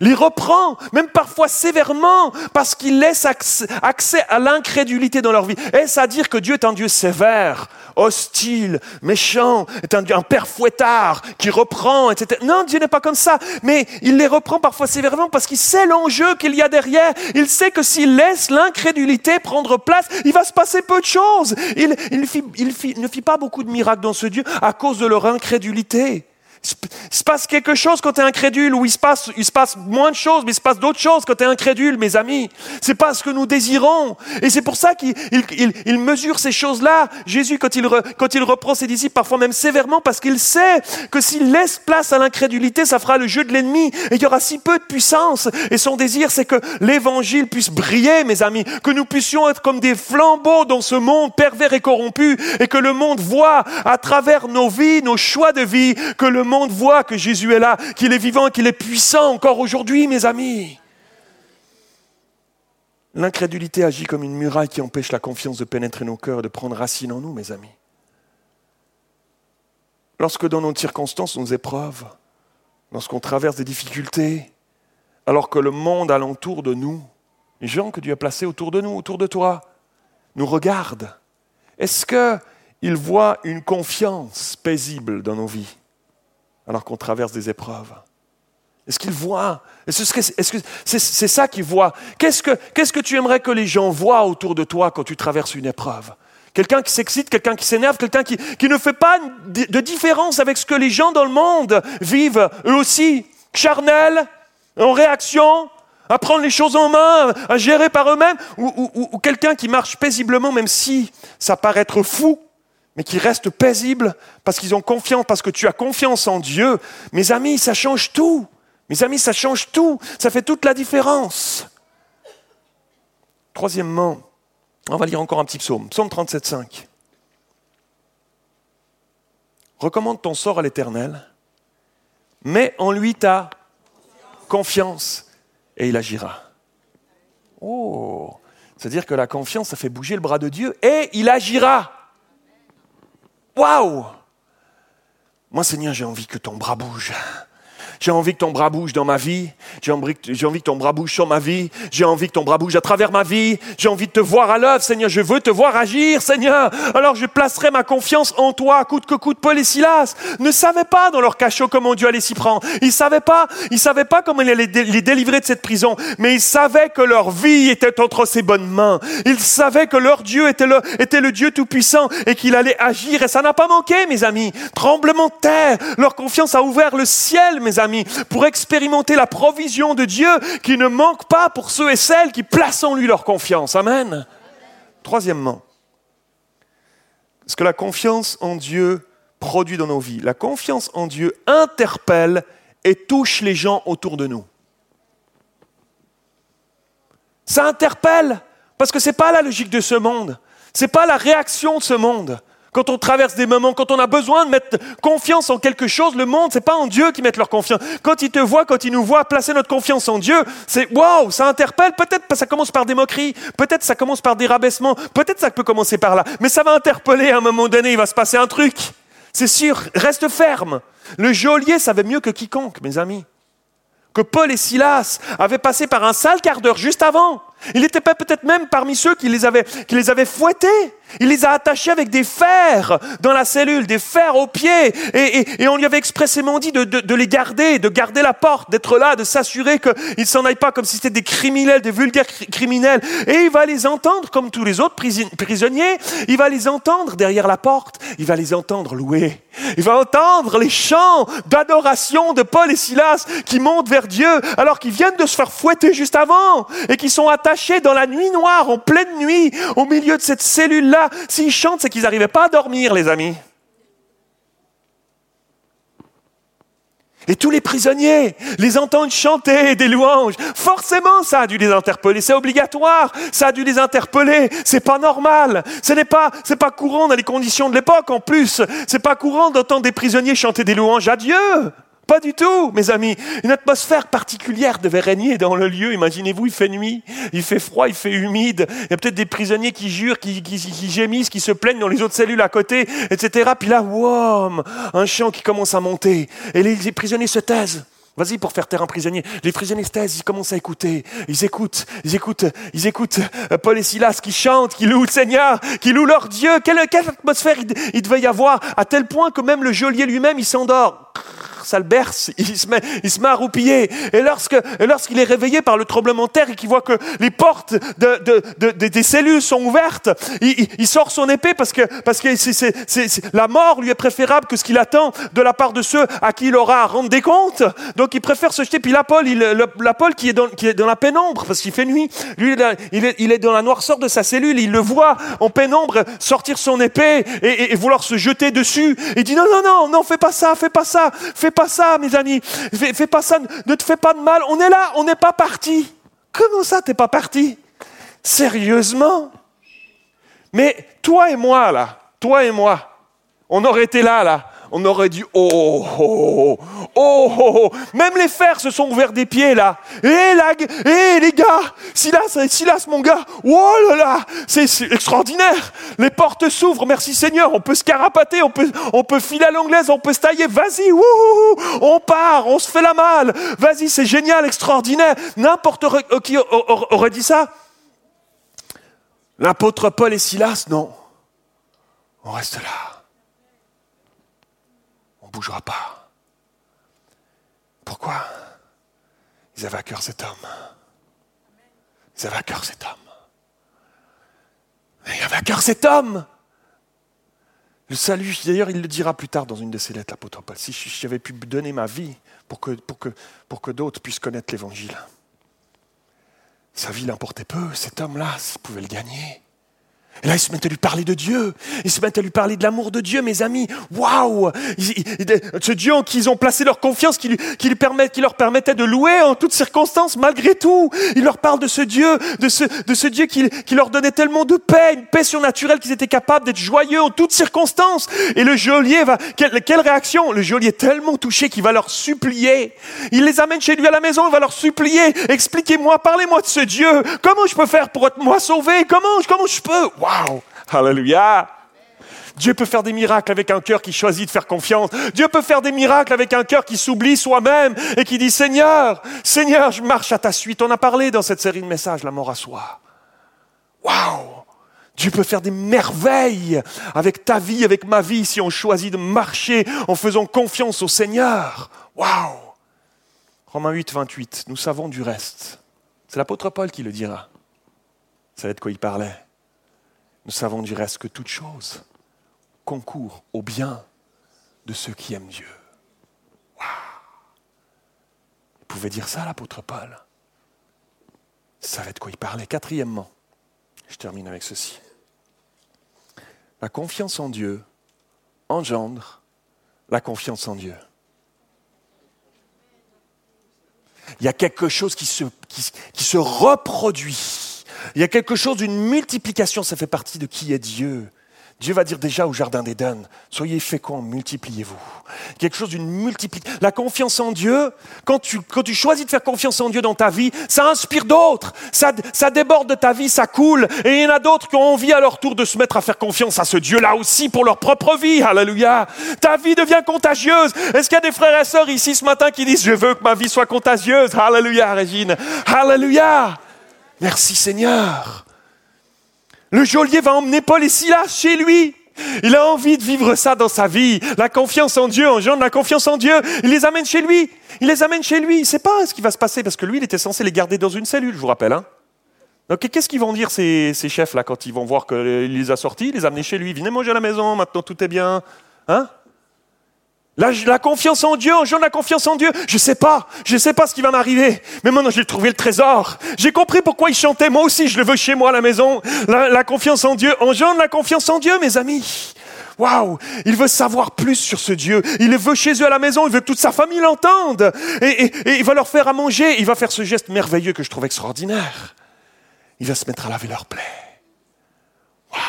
Les reprend, même parfois sévèrement, parce qu'il laisse accès à l'incrédulité dans leur vie. Est-ce à dire que Dieu est un Dieu sévère, hostile, méchant, est un, un père fouettard qui reprend, etc. Non, Dieu n'est pas comme ça, mais il les reprend parfois sévèrement parce qu'il sait l'enjeu qu'il y a derrière. Il sait que s'il laisse l'incrédulité prendre place, il va se passer peu de choses. Il, il ne fit pas beaucoup de miracles dans ce Dieu à cause de leur incrédulité. Il se passe quelque chose quand tu es incrédule, ou il se, passe, moins de choses, mais il se passe d'autres choses quand tu es incrédule, mes amis. C'est pas ce que nous désirons. Et c'est pour ça qu'il il, mesure ces choses-là. Jésus, quand il, quand il reprend ses disciples, parfois même sévèrement, parce qu'il sait que s'il laisse place à l'incrédulité, ça fera le jeu de l'ennemi, et il y aura si peu de puissance. Et son désir, c'est que l'évangile puisse briller, mes amis, que nous puissions être comme des flambeaux dans ce monde pervers et corrompu, et que le monde voit à travers nos vies, nos choix de vie, que le monde voit que Jésus est là, qu'il est vivant, qu'il est puissant encore aujourd'hui, mes amis. L'incrédulité agit comme une muraille qui empêche la confiance de pénétrer nos cœurs et de prendre racine en nous, mes amis. lorsque dans nos circonstances, nos épreuves, lorsqu'on traverse des difficultés, alors que le monde alentour de nous, les gens que Dieu a placés autour de nous, autour de toi, nous regardent, est-ce qu'ils voient une confiance paisible dans nos vies? Alors qu'on traverse des épreuves. Est-ce qu'ils voient Est-ce que c'est ça qu'ils voient qu'est-ce que, tu aimerais que les gens voient autour de toi quand tu traverses une épreuve? Quelqu'un qui s'excite, quelqu'un qui s'énerve, quelqu'un qui, ne fait pas de différence avec ce que les gens dans le monde vivent, eux aussi, charnels, en réaction, à prendre les choses en main, à gérer par eux-mêmes, ou, quelqu'un qui marche paisiblement, même si ça paraît être fou, mais qui reste paisible parce qu'ils ont confiance, parce que tu as confiance en Dieu. Mes amis, ça change tout. Mes amis, ça change tout. Ça fait toute la différence. Troisièmement, on va lire encore un petit psaume, psaume 37.5. Recommande ton sort à l'Éternel, mets en lui ta confiance et il agira. Oh, c'est-à-dire que la confiance, ça fait bouger le bras de Dieu et il agira. Waouh Moi, Seigneur, j'ai envie que ton bras bouge. J'ai envie que ton bras bouge dans ma vie. J'ai envie, que ton bras bouge sur ma vie. J'ai envie que ton bras bouge à travers ma vie. J'ai envie de te voir à l'œuvre, Seigneur. Je veux te voir agir, Seigneur. Alors je placerai ma confiance en toi, coûte que coûte. Paul et Silas ne savaient pas dans leur cachot comment Dieu allait s'y prendre. Ils savaient pas, savaient pas comment il allait les délivrer de cette prison. Mais ils savaient que leur vie était entre ses bonnes mains. Ils savaient que leur Dieu était le, était le Dieu tout-puissant et qu'il allait agir. Et ça n'a pas manqué, mes amis. Tremblement de terre. Leur confiance a ouvert le ciel, mes amis pour expérimenter la provision de Dieu qui ne manque pas pour ceux et celles qui placent en lui leur confiance. Amen. Troisièmement, ce que la confiance en Dieu produit dans nos vies. La confiance en Dieu interpelle et touche les gens autour de nous. Ça interpelle, parce que ce n'est pas la logique de ce monde, ce n'est pas la réaction de ce monde quand on traverse des moments, quand on a besoin de mettre confiance en quelque chose, le monde, c'est pas en Dieu qui met leur confiance. Quand il te voit, quand il nous voit placer notre confiance en Dieu, c'est waouh, ça interpelle. Peut-être ça commence par des moqueries, peut-être ça commence par des rabaissements, peut-être ça peut commencer par là, mais ça va interpeller à un moment donné, il va se passer un truc. C'est sûr, reste ferme. Le geôlier savait mieux que quiconque, mes amis, que Paul et Silas avaient passé par un sale quart d'heure juste avant. Il n'était pas peut-être même parmi ceux qui les avaient fouettés. Il les a attachés avec des fers dans la cellule, des fers aux pieds. Et, on lui avait expressément dit de, les garder, de garder la porte, d'être là, de s'assurer qu'ils ne s'en aillent pas comme si c'était des criminels, des vulgaires criminels. Et il va les entendre comme tous les autres prisonniers. Il va les entendre derrière la porte. Il va les entendre louer. Il va entendre les chants d'adoration de Paul et Silas qui montent vers Dieu alors qu'ils viennent de se faire fouetter juste avant et qui sont attachés dans la nuit noire, en pleine nuit, au milieu de cette cellule-là. S'ils chantent, c'est qu'ils n'arrivaient pas à dormir, les amis. Et tous les prisonniers les entendent chanter des louanges. Forcément, ça a dû les interpeller. C'est obligatoire. Ça a dû les interpeller. C'est pas normal. Ce n'est pas, c'est pas courant dans les conditions de l'époque. En plus, c'est pas courant d'entendre des prisonniers chanter des louanges à Dieu. Pas du tout, mes amis. Une atmosphère particulière devait régner dans le lieu. Imaginez-vous, il fait nuit, il fait froid, il fait humide. Il y a peut-être des prisonniers qui jurent, qui, gémissent, qui se plaignent dans les autres cellules à côté, etc. Puis là, wow, un chant qui commence à monter. Et les, prisonniers se taisent. Vas-y pour faire taire un prisonnier. Les prisonniers se taisent, ils commencent à écouter. Ils écoutent, ils écoutent, ils écoutent euh, Paul et Silas qui chantent, qui louent le Seigneur, qui louent leur Dieu. Quelle, atmosphère il, il devait y avoir à tel point que même le geôlier lui-même, il s'endort ça le berce, il se met, il se met à roupiller. Et lorsqu'il est réveillé par le tremblement de terre et qu'il voit que les portes de, des cellules sont ouvertes, il, sort son épée parce que, parce que la mort lui est préférable que ce qu'il attend de la part de ceux à qui il aura à rendre des comptes. Donc il préfère se jeter. Puis la Paul, il, qui est dans, qui est dans la pénombre parce qu'il fait nuit, lui, il est, il est dans la noirceur de sa cellule, il le voit en pénombre sortir son épée et, et vouloir se jeter dessus. Il dit non, non, non, non, fais pas ça, fais pas ça, fais pas ça, mes amis. Fais, pas ça. Ne te fais pas de mal. On est là. On n'est pas parti. Comment ça, t'es pas parti? Sérieusement? Mais toi et moi, là, toi et moi, on aurait été là, là, on aurait dit oh oh oh, oh oh oh Même les fers se sont ouverts des pieds là. Hé la, hé les gars, Silas, Silas mon gars, oh là là, c'est extraordinaire. Les portes s'ouvrent, merci Seigneur. On peut se carapater, on peut, filer à l'anglaise, on peut se tailler. Vas-y, on part, on se fait la malle. Vas-y, c'est génial, extraordinaire. N'importe qui aurait dit ça? L'apôtre Paul et Silas, non. On reste là. Bougera pas. Pourquoi Ils avaient à cœur cet homme? Ils avaient à cœur cet homme. Ils avaient à cœur cet homme. Le salut, d'ailleurs, il le dira plus tard dans une de ses lettres, l'apôtre Paul. Si j'avais pu donner ma vie pour que, d'autres puissent connaître l'évangile. Sa vie l'importait peu, cet homme-là, pouvait le gagner. Et là, il se met à lui parler de Dieu. Il se met à lui parler de l'amour de Dieu, mes amis. Waouh Ce Dieu en qui ils ont placé leur confiance, qui, lui, qui, qui leur permettait de louer en toutes circonstances, malgré tout. Il leur parle de ce Dieu, de ce, Dieu qui, leur donnait tellement de paix, une paix surnaturelle qu'ils étaient capables d'être joyeux en toutes circonstances. Et le geôlier va... Quelle, réaction? Le geôlier est tellement touché qu'il va leur supplier. Il les amène chez lui à la maison, il va leur supplier. Expliquez-moi, parlez-moi de ce Dieu. Comment je peux faire pour être moi sauvé? Comment je peux? Waouh Alléluia Dieu peut faire des miracles avec un cœur qui choisit de faire confiance. Dieu peut faire des miracles avec un cœur qui s'oublie soi-même et qui dit Seigneur, Seigneur, je marche à ta suite. On a parlé dans cette série de messages, la mort à soi. Waouh Dieu peut faire des merveilles avec ta vie, avec ma vie, si on choisit de marcher en faisant confiance au Seigneur. Waouh Romains 8, 28, nous savons du reste. C'est l'apôtre Paul qui le dira. Vous savez de quoi il parlait? Nous savons du reste que toute chose concourt au bien de ceux qui aiment Dieu. Waouh Il pouvait dire ça, l'apôtre Paul. Il savait de quoi il parlait. Quatrièmement, je termine avec ceci. La confiance en Dieu engendre la confiance en Dieu. Il y a quelque chose qui se, qui, qui se reproduit il y a quelque chose d'une multiplication, ça fait partie de qui est Dieu. Dieu va dire déjà au Jardin d'Éden, soyez féconds, multipliez-vous. Quelque chose d'une multiplication. La confiance en Dieu, quand tu, quand tu choisis de faire confiance en Dieu dans ta vie, ça inspire d'autres, ça, ça déborde de ta vie, ça coule. Et il y en a d'autres qui ont envie à leur tour de se mettre à faire confiance à ce Dieu-là aussi pour leur propre vie. Alléluia. Ta vie devient contagieuse. Est-ce qu'il y a des frères et sœurs ici ce matin qui disent, je veux que ma vie soit contagieuse Alléluia, Régine. Alléluia. Merci Seigneur. Le geôlier va emmener Paul et Silas chez lui. Il a envie de vivre ça dans sa vie. La confiance en Dieu engendre la confiance en Dieu. Il les amène chez lui. Il les amène chez lui. Il ne sait pas ce qui va se passer parce que lui, il était censé les garder dans une cellule, je vous rappelle. Hein. Qu'est-ce qu'ils vont dire ces, chefs-là quand ils vont voir qu'il les a sortis, les amener chez lui? Venez manger à la maison, maintenant tout est bien. Hein? La, confiance en Dieu, engendre la confiance en Dieu. Je sais pas, je sais pas ce qui va m'arriver. Mais maintenant, j'ai trouvé le trésor. J'ai compris pourquoi il chantait. Moi aussi, je le veux chez moi à la maison. La, confiance en Dieu engendre la confiance en Dieu, mes amis. Waouh Il veut savoir plus sur ce Dieu. Il le veut chez eux à la maison. Il veut que toute sa famille l'entende. Et, et il va leur faire à manger. Il va faire ce geste merveilleux que je trouve extraordinaire. Il va se mettre à laver leurs plaies. Waouh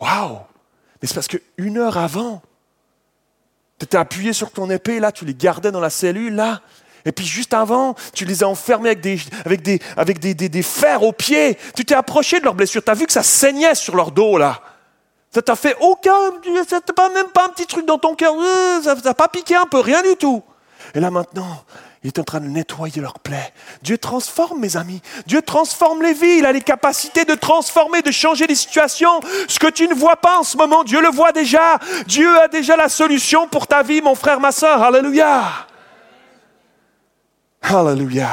Waouh Mais c'est parce qu'une heure avant, tu étais appuyé sur ton épée, là, tu les gardais dans la cellule, là. Et puis juste avant, tu les as enfermés avec des, avec des, fers aux pieds. Tu t'es approché de leurs blessures. Tu as vu que ça saignait sur leur dos, là. Ça t'a fait aucun, ça t'a même pas un petit truc dans ton cœur. Euh, ça t'a pas piqué un peu, rien du tout. Et là maintenant, il est en train de nettoyer leurs plaies. Dieu transforme, mes amis. Dieu transforme les vies. Il a les capacités de transformer, de changer les situations. Ce que tu ne vois pas en ce moment, Dieu le voit déjà. Dieu a déjà la solution pour ta vie, mon frère, ma soeur. Alléluia. Alléluia.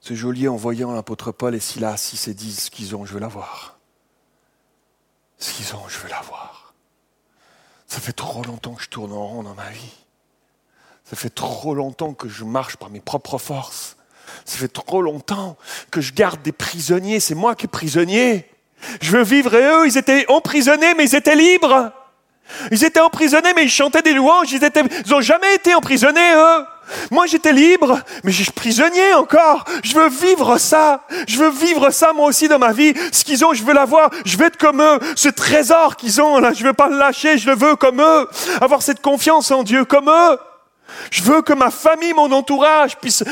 Ce geôlier, en voyant l'apôtre Paul et Silas, ils se disent ce qu'ils ont, je veux l'avoir. Ce qu'ils ont, je veux l'avoir. Ça fait trop longtemps que je tourne en rond dans ma vie. Ça fait trop longtemps que je marche par mes propres forces. Ça fait trop longtemps que je garde des prisonniers. C'est moi qui est prisonnier. Je veux vivre et eux, ils étaient emprisonnés, mais ils étaient libres. Ils étaient emprisonnés, mais ils chantaient des louanges. Ils n'ont jamais été emprisonnés, eux. Moi, j'étais libre, mais je suis prisonnier encore. Je veux vivre ça. Je veux vivre ça moi aussi dans ma vie. Ce qu'ils ont, je veux l'avoir. Je veux être comme eux. Ce trésor qu'ils ont là, je veux pas le lâcher. Je le veux comme eux. Avoir cette confiance en Dieu comme eux. Je veux que ma famille, mon entourage puisse,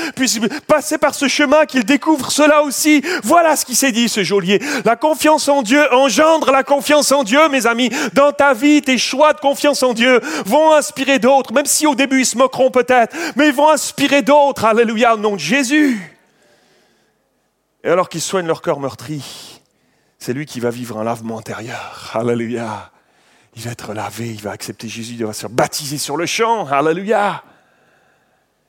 passer par ce chemin, qu'ils découvrent cela aussi. Voilà ce qui s'est dit, ce geôlier. La confiance en Dieu engendre la confiance en Dieu, mes amis. Dans ta vie, tes choix de confiance en Dieu vont inspirer d'autres, même si au début ils se moqueront peut-être, mais ils vont inspirer d'autres. Alléluia, au nom de Jésus. Et alors qu'ils soignent leur cœur meurtri, c'est lui qui va vivre un lavement intérieur. Alléluia. Il va être lavé, il va accepter Jésus, il va se baptiser sur le champ. Alléluia.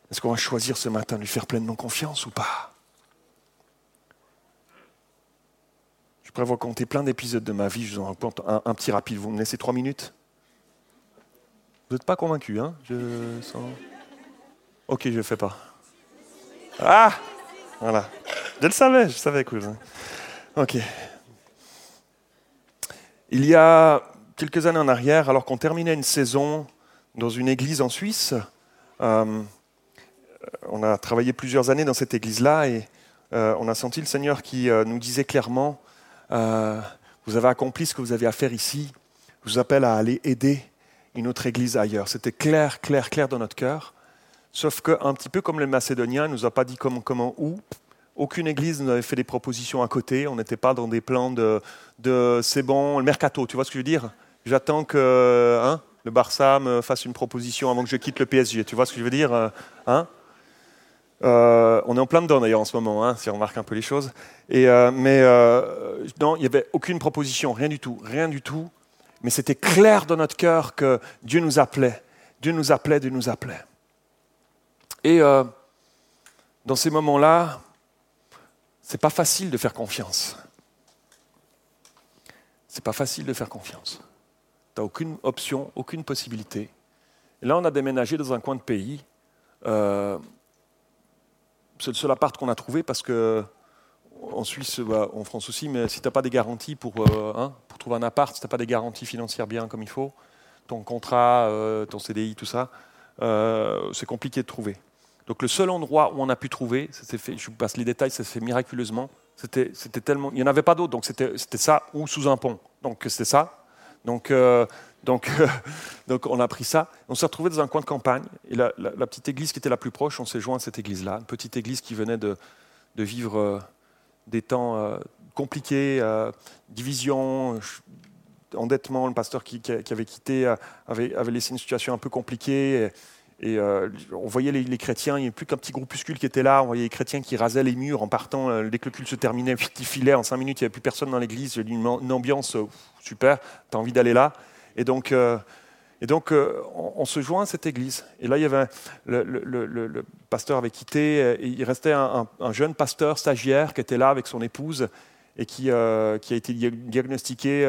Est-ce qu'on va choisir ce matin de lui faire pleinement confiance ou pas? Je pourrais vous raconter plein d'épisodes de ma vie, je vous en raconte un, petit rapide. Vous me laissez trois minutes? Vous n'êtes pas convaincu, hein? Je sens... Ok, je ne fais pas. Ah Voilà. Je le savais, je savais, cool. Ok. Il y a quelques années en arrière, alors qu'on terminait une saison dans une église en Suisse, euh, on a travaillé plusieurs années dans cette église-là et euh, on a senti le Seigneur qui euh, nous disait clairement, vous avez accompli ce que vous avez à faire ici, je vous appelle à aller aider une autre église ailleurs. C'était clair, clair, clair dans notre cœur. Sauf qu'un petit peu comme les Macédoniens, il nous a pas dit comment, comment, où. Aucune église nous avait fait des propositions à côté. On n'était pas dans des plans de, de c'est bon, le mercato, tu vois ce que je veux dire? J'attends que hein, le Barça me fasse une proposition avant que je quitte le PSG. Tu vois ce que je veux dire euh, hein? Euh, on est en plein dedans d'ailleurs en ce moment, hein, si on remarque un peu les choses. Euh, mais non, il n'y avait aucune proposition, rien du tout, rien du tout. Mais c'était clair dans notre cœur que Dieu nous appelait, Dieu nous appelait, Dieu nous appelait. Et dans ces moments-là, c'est pas facile de faire confiance. C'est pas facile de faire confiance tu n'as aucune option, aucune possibilité. Et là, on a déménagé dans un coin de pays. Euh, c'est le seul appart qu'on a trouvé parce que en Suisse, bah, en France aussi, mais si tu n'as pas des garanties pour, euh, hein, pour trouver un appart, si tu n'as pas des garanties financières bien comme il faut, ton contrat, euh, ton CDI, tout ça, c'est compliqué de trouver. Donc le seul endroit où on a pu trouver, je vous passe les détails, ça s'est fait miraculeusement. C'était, tellement, il n'y en avait pas d'autre, donc c'était ça ou sous un pont. Donc c'était ça. Donc, euh, donc, on a pris ça. On s'est retrouvé dans un coin de campagne. Et la, petite église qui était la plus proche, on s'est joint à cette église-là. Une petite église qui venait de, vivre euh, des temps euh, compliqués, division, endettement. Le pasteur qui, avait quitté avait, laissé une situation un peu compliquée. On voyait les, chrétiens, il n'y avait plus qu'un petit groupuscule qui était là. On voyait les chrétiens qui rasaient les murs en partant. dès que le culte se terminait, ils filaient. En cinq minutes, il n'y avait plus personne dans l'église. Une, une ambiance super, tu as envie d'aller là. Et donc, euh, euh, on, se joint à cette église. Et là, il y avait le, pasteur avait quitté, et il restait un, jeune pasteur stagiaire qui était là avec son épouse et qui, euh, a été diagnostiqué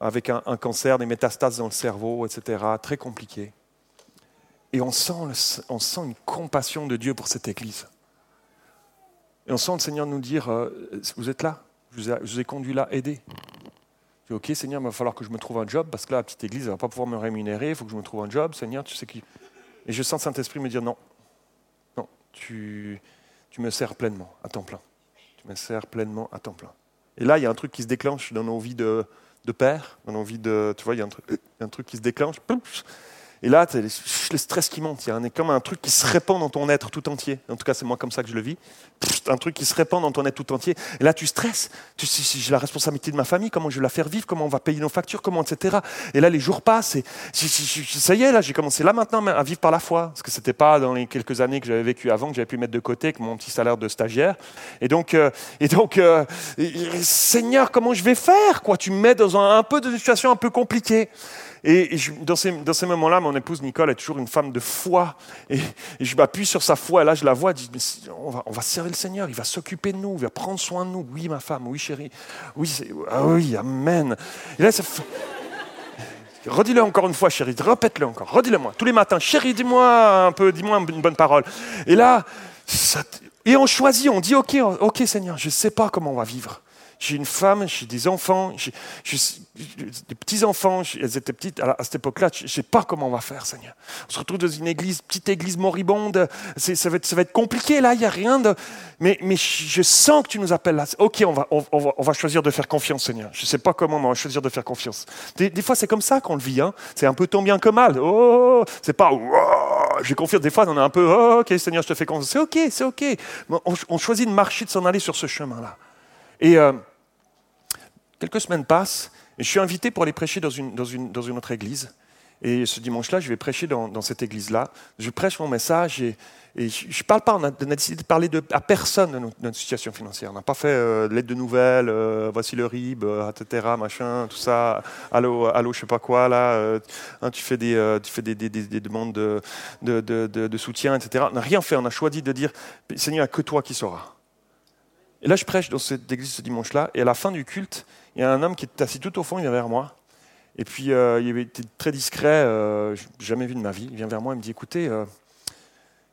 avec un, cancer, des métastases dans le cerveau, etc. Très compliqué. Et on sent, on sent une compassion de Dieu pour cette église. Et on sent le Seigneur nous dire, vous êtes là, je vous ai, conduit là, aidez. Dis, ok Seigneur, il va falloir que je me trouve un job parce que là, la petite église, elle ne va pas pouvoir me rémunérer, il faut que je me trouve un job, Seigneur, tu sais qui. Et je sens Saint-Esprit me dire, non, non, tu, tu me sers pleinement, à temps plein. Tu me sers pleinement à temps plein. Et là, il y a un truc qui se déclenche dans nos vies de, de père, dans nos vies de. Tu vois, il y a un truc, un truc qui se déclenche. Et là, le stress qui monte. Il y a comme un truc qui se répand dans ton être tout entier. En tout cas, c'est moi comme ça que je le vis. Un truc qui se répand dans ton être tout entier. Et là, tu stresses. Sais, j'ai la responsabilité de ma famille, comment je vais la faire vivre, comment on va payer nos factures, comment, etc. Et là, les jours passent. Et ça y est, là, j'ai commencé là maintenant à vivre par la foi. Parce que ce n'était pas dans les quelques années que j'avais vécu avant que j'avais pu mettre de côté avec mon petit salaire de stagiaire. Et donc, euh, et donc euh, Seigneur, comment je vais faire quoi? Tu me mets dans un, un peu de situation un peu compliquée. Et, dans ces, moments-là, mon épouse Nicole est toujours une femme de foi. Et, je m'appuie sur sa foi. Et là, je la vois, je dis, on, va, on va servir le Seigneur, il va s'occuper de nous, il va prendre soin de nous. Oui, ma femme, oui, chérie. Oui, ah oui, amen. Et là, ça Redis-le encore une fois, chérie. Répète-le encore. Redis-le-moi. Tous les matins. Chérie, dis-moi un peu, dis-moi une bonne parole. Et là, et on choisit, on dit, OK, OK Seigneur, je ne sais pas comment on va vivre. J'ai une femme, j'ai des enfants, des petits-enfants, elles étaient petites à, cette époque-là, je ne sais pas comment on va faire, Seigneur. On se retrouve dans une église, petite église moribonde, ça va, être, compliqué là, il n'y a rien de... Mais, je sens que tu nous appelles là. Ok, on va, choisir de faire confiance, Seigneur. Je ne sais pas comment, mais on va choisir de faire confiance. Des, fois, c'est comme ça qu'on le vit. Hein. C'est un peu tant bien que mal. Oh, c'est pas... j'ai confiance. Des fois, on est un peu... Oh, ok, Seigneur, je te fais confiance. C'est ok, c'est ok. On, choisit de marcher, de s'en aller sur ce chemin-là. Et... Euh, Quelques semaines passent et je suis invité pour aller prêcher dans une, autre église. Et ce dimanche-là, je vais prêcher dans, cette église-là. Je prêche mon message et, je ne parle pas, on a, décidé de parler à personne de notre, situation financière. On n'a pas fait euh, l'aide de nouvelles, euh, voici le RIB, euh, etc., machin, tout ça, allô, allô, je sais pas quoi, là, hein, tu fais des, demandes de, de, soutien, etc. On n'a rien fait, on a choisi de dire, Seigneur, que toi qui sauras. Et là, je prêche dans cette église ce dimanche-là, et à la fin du culte, il y a un homme qui est assis tout au fond, il vient vers moi. Et puis, euh, il était très discret, euh, jamais vu de ma vie. Il vient vers moi et me dit Écoutez, euh,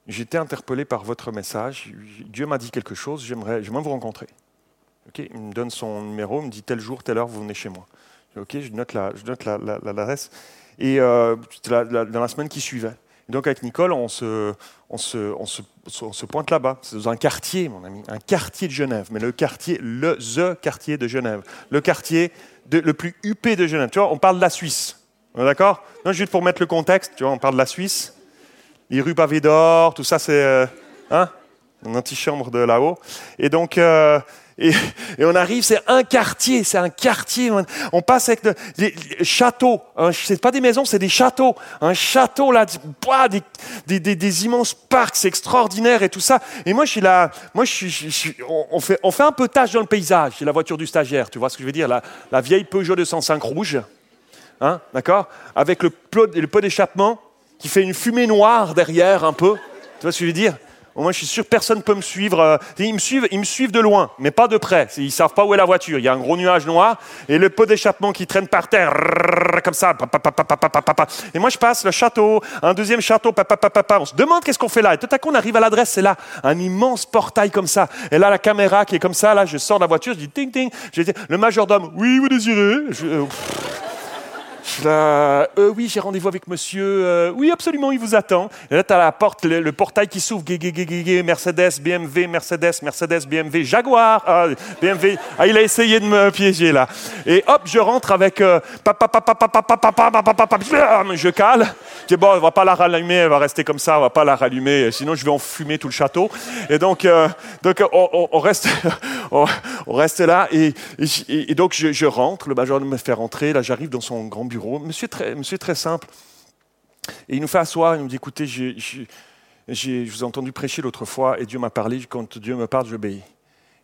j'ai été interpellé par votre message. Dieu m'a dit quelque chose, j'aimerais, j'aimerais vous rencontrer. il me donne son numéro, il me dit Tel jour, telle heure, vous venez chez moi. Je note, la, je l'adresse. Et c'était dans la semaine qui suivait. Donc, avec Nicole, on se, pointe là-bas. C'est dans un quartier, mon ami, un quartier de Genève, mais le quartier, le the quartier de Genève, le quartier le plus huppé de Genève. Tu vois, on parle de la Suisse. D'accord? Non, juste pour mettre le contexte, tu vois, on parle de la Suisse. Les rues pavées d'or, tout ça, c'est euh, hein, une antichambre de là-haut. Et donc, euh, et, on arrive, c'est un quartier, c'est un quartier. On passe avec des châteaux. C'est pas des maisons, c'est des châteaux. Un château là, des, immenses parcs, c'est extraordinaire et tout ça. Et moi, je suis. Moi, on, fait, on fait un peu tâche dans le paysage. C'est la voiture du stagiaire. Tu vois ce que je veux dire? La, vieille Peugeot 205 rouge, hein, d'accord, avec le le pot d'échappement qui fait une fumée noire derrière un peu. Tu vois ce que je veux dire? Moi, je suis sûr personne ne peut me suivre. Euh, ils me suivent, ils me suivent de loin, mais pas de près. Ils savent pas où est la voiture. Il y a un gros nuage noir et le pot d'échappement qui traîne par terre, comme ça. Et moi, je passe le château, un deuxième château, on se demande qu'est-ce qu'on fait là. Et tout à coup, on arrive à l'adresse, c'est là, un immense portail comme ça. Et là, la caméra qui est comme ça, là, je sors de la voiture, je dis ting ting. Je le majordome, oui, vous désirez. Euh, euh, oui, j'ai rendez-vous avec monsieur. Euh, oui, absolument, il vous attend. Et là, tu as la porte, le, portail qui s'ouvre. Mercedes, BMW, Mercedes, Mercedes, BMW, Jaguar. Ah, BMW. Ah, il a essayé de me piéger là. Et hop, je rentre avec euh, je cale. Je dis, bon, on va pas la rallumer, elle va rester comme ça, on va pas la rallumer, sinon je vais enfumer tout le château. Et donc, donc on, reste, reste là. Et, donc, je, je rentre, le major me fait rentrer. Là, j'arrive dans son grand bureau Monsieur très, très simple. Et il nous fait asseoir, il nous dit, écoutez, je vous ai entendu prêcher l'autre fois et Dieu m'a parlé, quand Dieu me parle, j'obéis.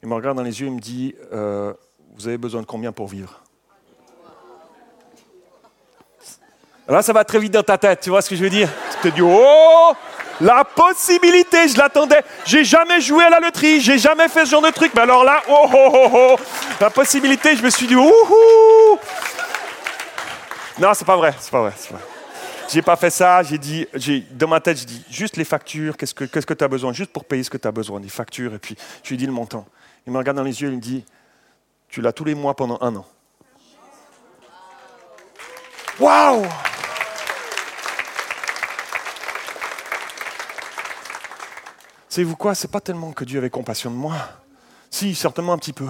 Il me regarde dans les yeux et me dit, euh, vous avez besoin de combien pour vivre? Là, ça va très vite dans ta tête, tu vois ce que je veux dire? Tu te dis, oh la possibilité, je l'attendais. J'ai jamais joué à la loterie, j'ai jamais fait ce genre de truc. Mais alors là, oh, oh, oh, oh. la possibilité, je me suis dit, ouhou non, c'est pas vrai, c'est pas vrai. Je J'ai pas fait ça, j'ai dit, dans ma tête, je dis juste les factures, qu'est-ce que qu'est-ce que tu as besoin, juste pour payer ce que tu as besoin, des factures, et puis je lui dis le montant. Il me regarde dans les yeux, il me dit, tu l'as tous les mois pendant un an. Waouh Savez-vous quoi? C'est pas tellement que Dieu avait compassion de moi. Si, certainement un petit peu.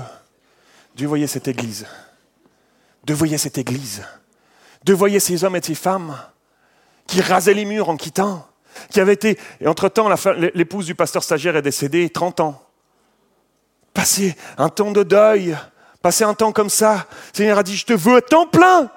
Dieu voyait cette église. Dieu voyait cette église de voir ces hommes et ces femmes qui rasaient les murs en quittant, qui avaient été, et entre-temps, l'épouse du pasteur stagiaire est décédée, 30 ans. Passer un temps de deuil, passer un temps comme ça. Seigneur a dit, je te veux à temps plein.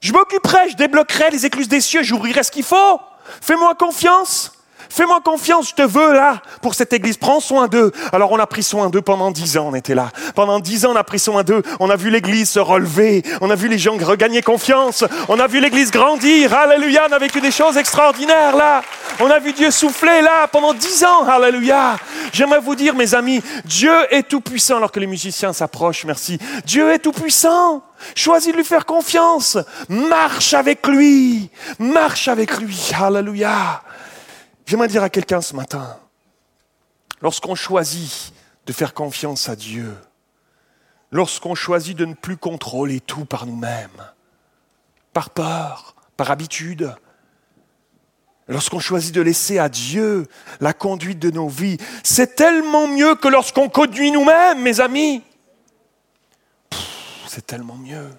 Je m'occuperai, je débloquerai les écluses des cieux, j'ouvrirai ce qu'il faut. Fais-moi confiance. Fais-moi confiance, je te veux là pour cette église. Prends soin d'eux. Alors on a pris soin d'eux pendant dix ans, on était là. Pendant dix ans, on a pris soin d'eux. On a vu l'église se relever. On a vu les gens regagner confiance. On a vu l'église grandir. Alléluia, on a vécu des choses extraordinaires là. On a vu Dieu souffler là pendant dix ans. Alléluia. J'aimerais vous dire, mes amis, Dieu est tout puissant alors que les musiciens s'approchent. Merci. Dieu est tout puissant. Choisis de lui faire confiance. Marche avec lui. Marche avec lui. Alléluia. J'aimerais dire à quelqu'un ce matin, lorsqu'on choisit de faire confiance à Dieu, lorsqu'on choisit de ne plus contrôler tout par nous-mêmes, par peur, par habitude, lorsqu'on choisit de laisser à Dieu la conduite de nos vies, c'est tellement mieux que lorsqu'on conduit nous-mêmes, mes amis. C'est tellement mieux.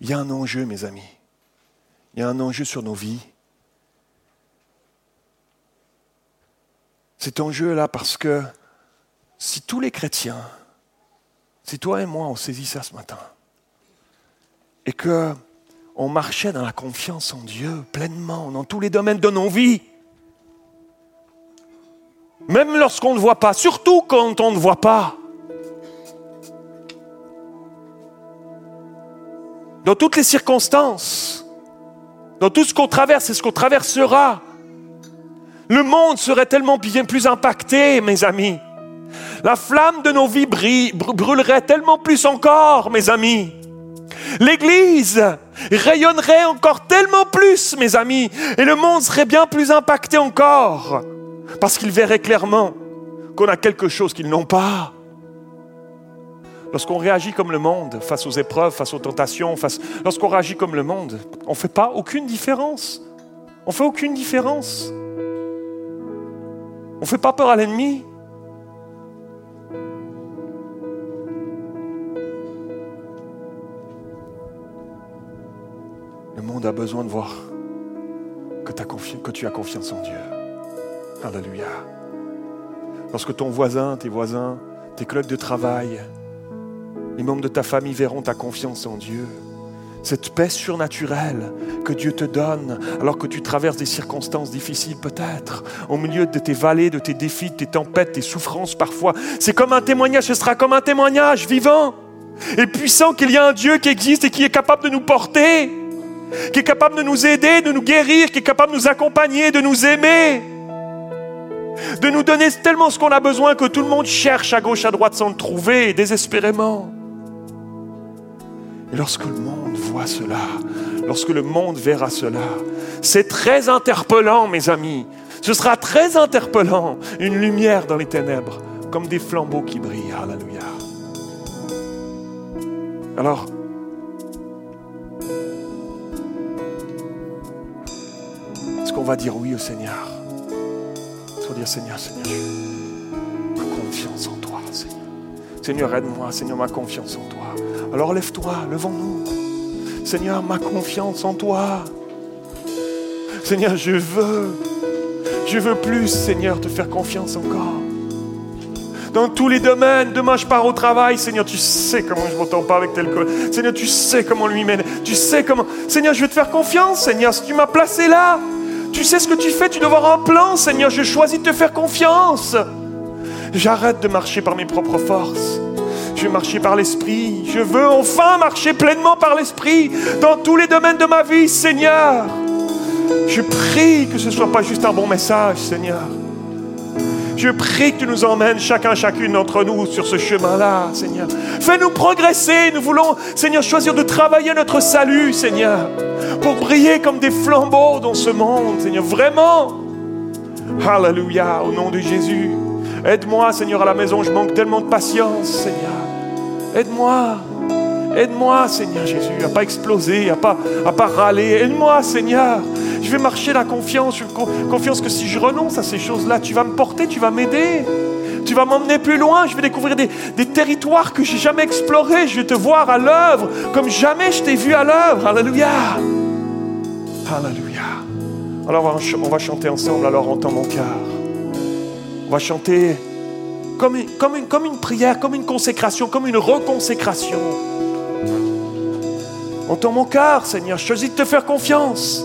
Il y a un enjeu, mes amis. Il y a un enjeu sur nos vies. Cet enjeu-là parce que si tous les chrétiens, si toi et moi on saisit ça ce matin, et que on marchait dans la confiance en Dieu pleinement, dans tous les domaines de nos vies, même lorsqu'on ne voit pas, surtout quand on ne voit pas, dans toutes les circonstances, dans tout ce qu'on traverse et ce qu'on traversera, le monde serait tellement bien plus impacté, mes amis. La flamme de nos vies brûlerait tellement plus encore, mes amis. L'Église rayonnerait encore tellement plus, mes amis. Et le monde serait bien plus impacté encore. Parce qu'il verrait clairement qu'on a quelque chose qu'ils n'ont pas. Lorsqu'on réagit comme le monde face aux épreuves, face aux tentations, lorsqu'on réagit comme le monde, on ne fait pas aucune différence. On ne fait aucune différence. On ne fait pas peur à l'ennemi. Le monde a besoin de voir que, tu as confiance en Dieu. Alléluia. Lorsque ton voisin, tes voisins, tes collègues de travail, les membres de ta famille verront ta confiance en Dieu, cette paix surnaturelle que Dieu te donne alors que tu traverses des circonstances difficiles peut-être, au milieu de tes vallées, de tes défis, de tes tempêtes, tes souffrances parfois. C'est comme un témoignage, ce sera comme un témoignage vivant et puissant qu'il y a un Dieu qui existe et qui est capable de nous porter qui est capable de nous aider, de nous guérir, qui est capable de nous accompagner, de nous aimer, de nous donner tellement ce qu'on a besoin que tout le monde cherche à gauche, à droite sans le trouver, désespérément. Et lorsque le monde voit cela, lorsque le monde verra cela, c'est très interpellant, mes amis. Ce sera très interpellant, une lumière dans les ténèbres, comme des flambeaux qui brillent. Alléluia. Alors, On va dire oui au Seigneur? Est-ce qu'on va dire Seigneur, Seigneur, ma confiance en toi. Seigneur, aide-moi, Seigneur, ma confiance en toi. Alors lève-toi, levons-nous. Seigneur, ma confiance en toi. Seigneur, je veux, je veux plus, Seigneur, te faire confiance encore. Dans tous les domaines, demain je pars au travail, Seigneur, tu sais comment je m'entends pas avec tel col. Seigneur, tu sais comment lui mène. Tu sais comment. Seigneur, je veux te faire confiance, Seigneur, si tu m'as placé là. Tu sais ce que tu fais, tu dois avoir un plan, Seigneur. Je choisis de te faire confiance. J'arrête de marcher par mes propres forces. Je veux marcher par l'Esprit. Je veux enfin marcher pleinement par l'Esprit dans tous les domaines de ma vie, Seigneur. Je prie que ce ne soit pas juste un bon message, Seigneur. Je prie que tu nous emmènes chacun, chacune d'entre nous sur ce chemin-là, Seigneur. Fais-nous progresser. Nous voulons, Seigneur, choisir de travailler notre salut, Seigneur, pour briller comme des flambeaux dans ce monde, Seigneur. Vraiment. Alléluia, au nom de Jésus. Aide-moi, Seigneur, à la maison. Je manque tellement de patience, Seigneur. Aide-moi. Aide-moi, Seigneur Jésus, à pas exploser, à pas, pas râler. Aide-moi, Seigneur. Je vais marcher la confiance, confiance que si je renonce à ces choses-là, tu vas me porter, tu vas m'aider. Tu vas m'emmener plus loin, je vais découvrir des, territoires que j'ai jamais explorés. Je vais te voir à l'œuvre comme jamais je t'ai vu à l'œuvre. Alléluia. Alléluia. Alors on va chanter ensemble, alors entends mon cœur. On va chanter comme une prière, comme une consécration, comme une reconsécration. Entends mon cœur, Seigneur, je choisis de te faire confiance.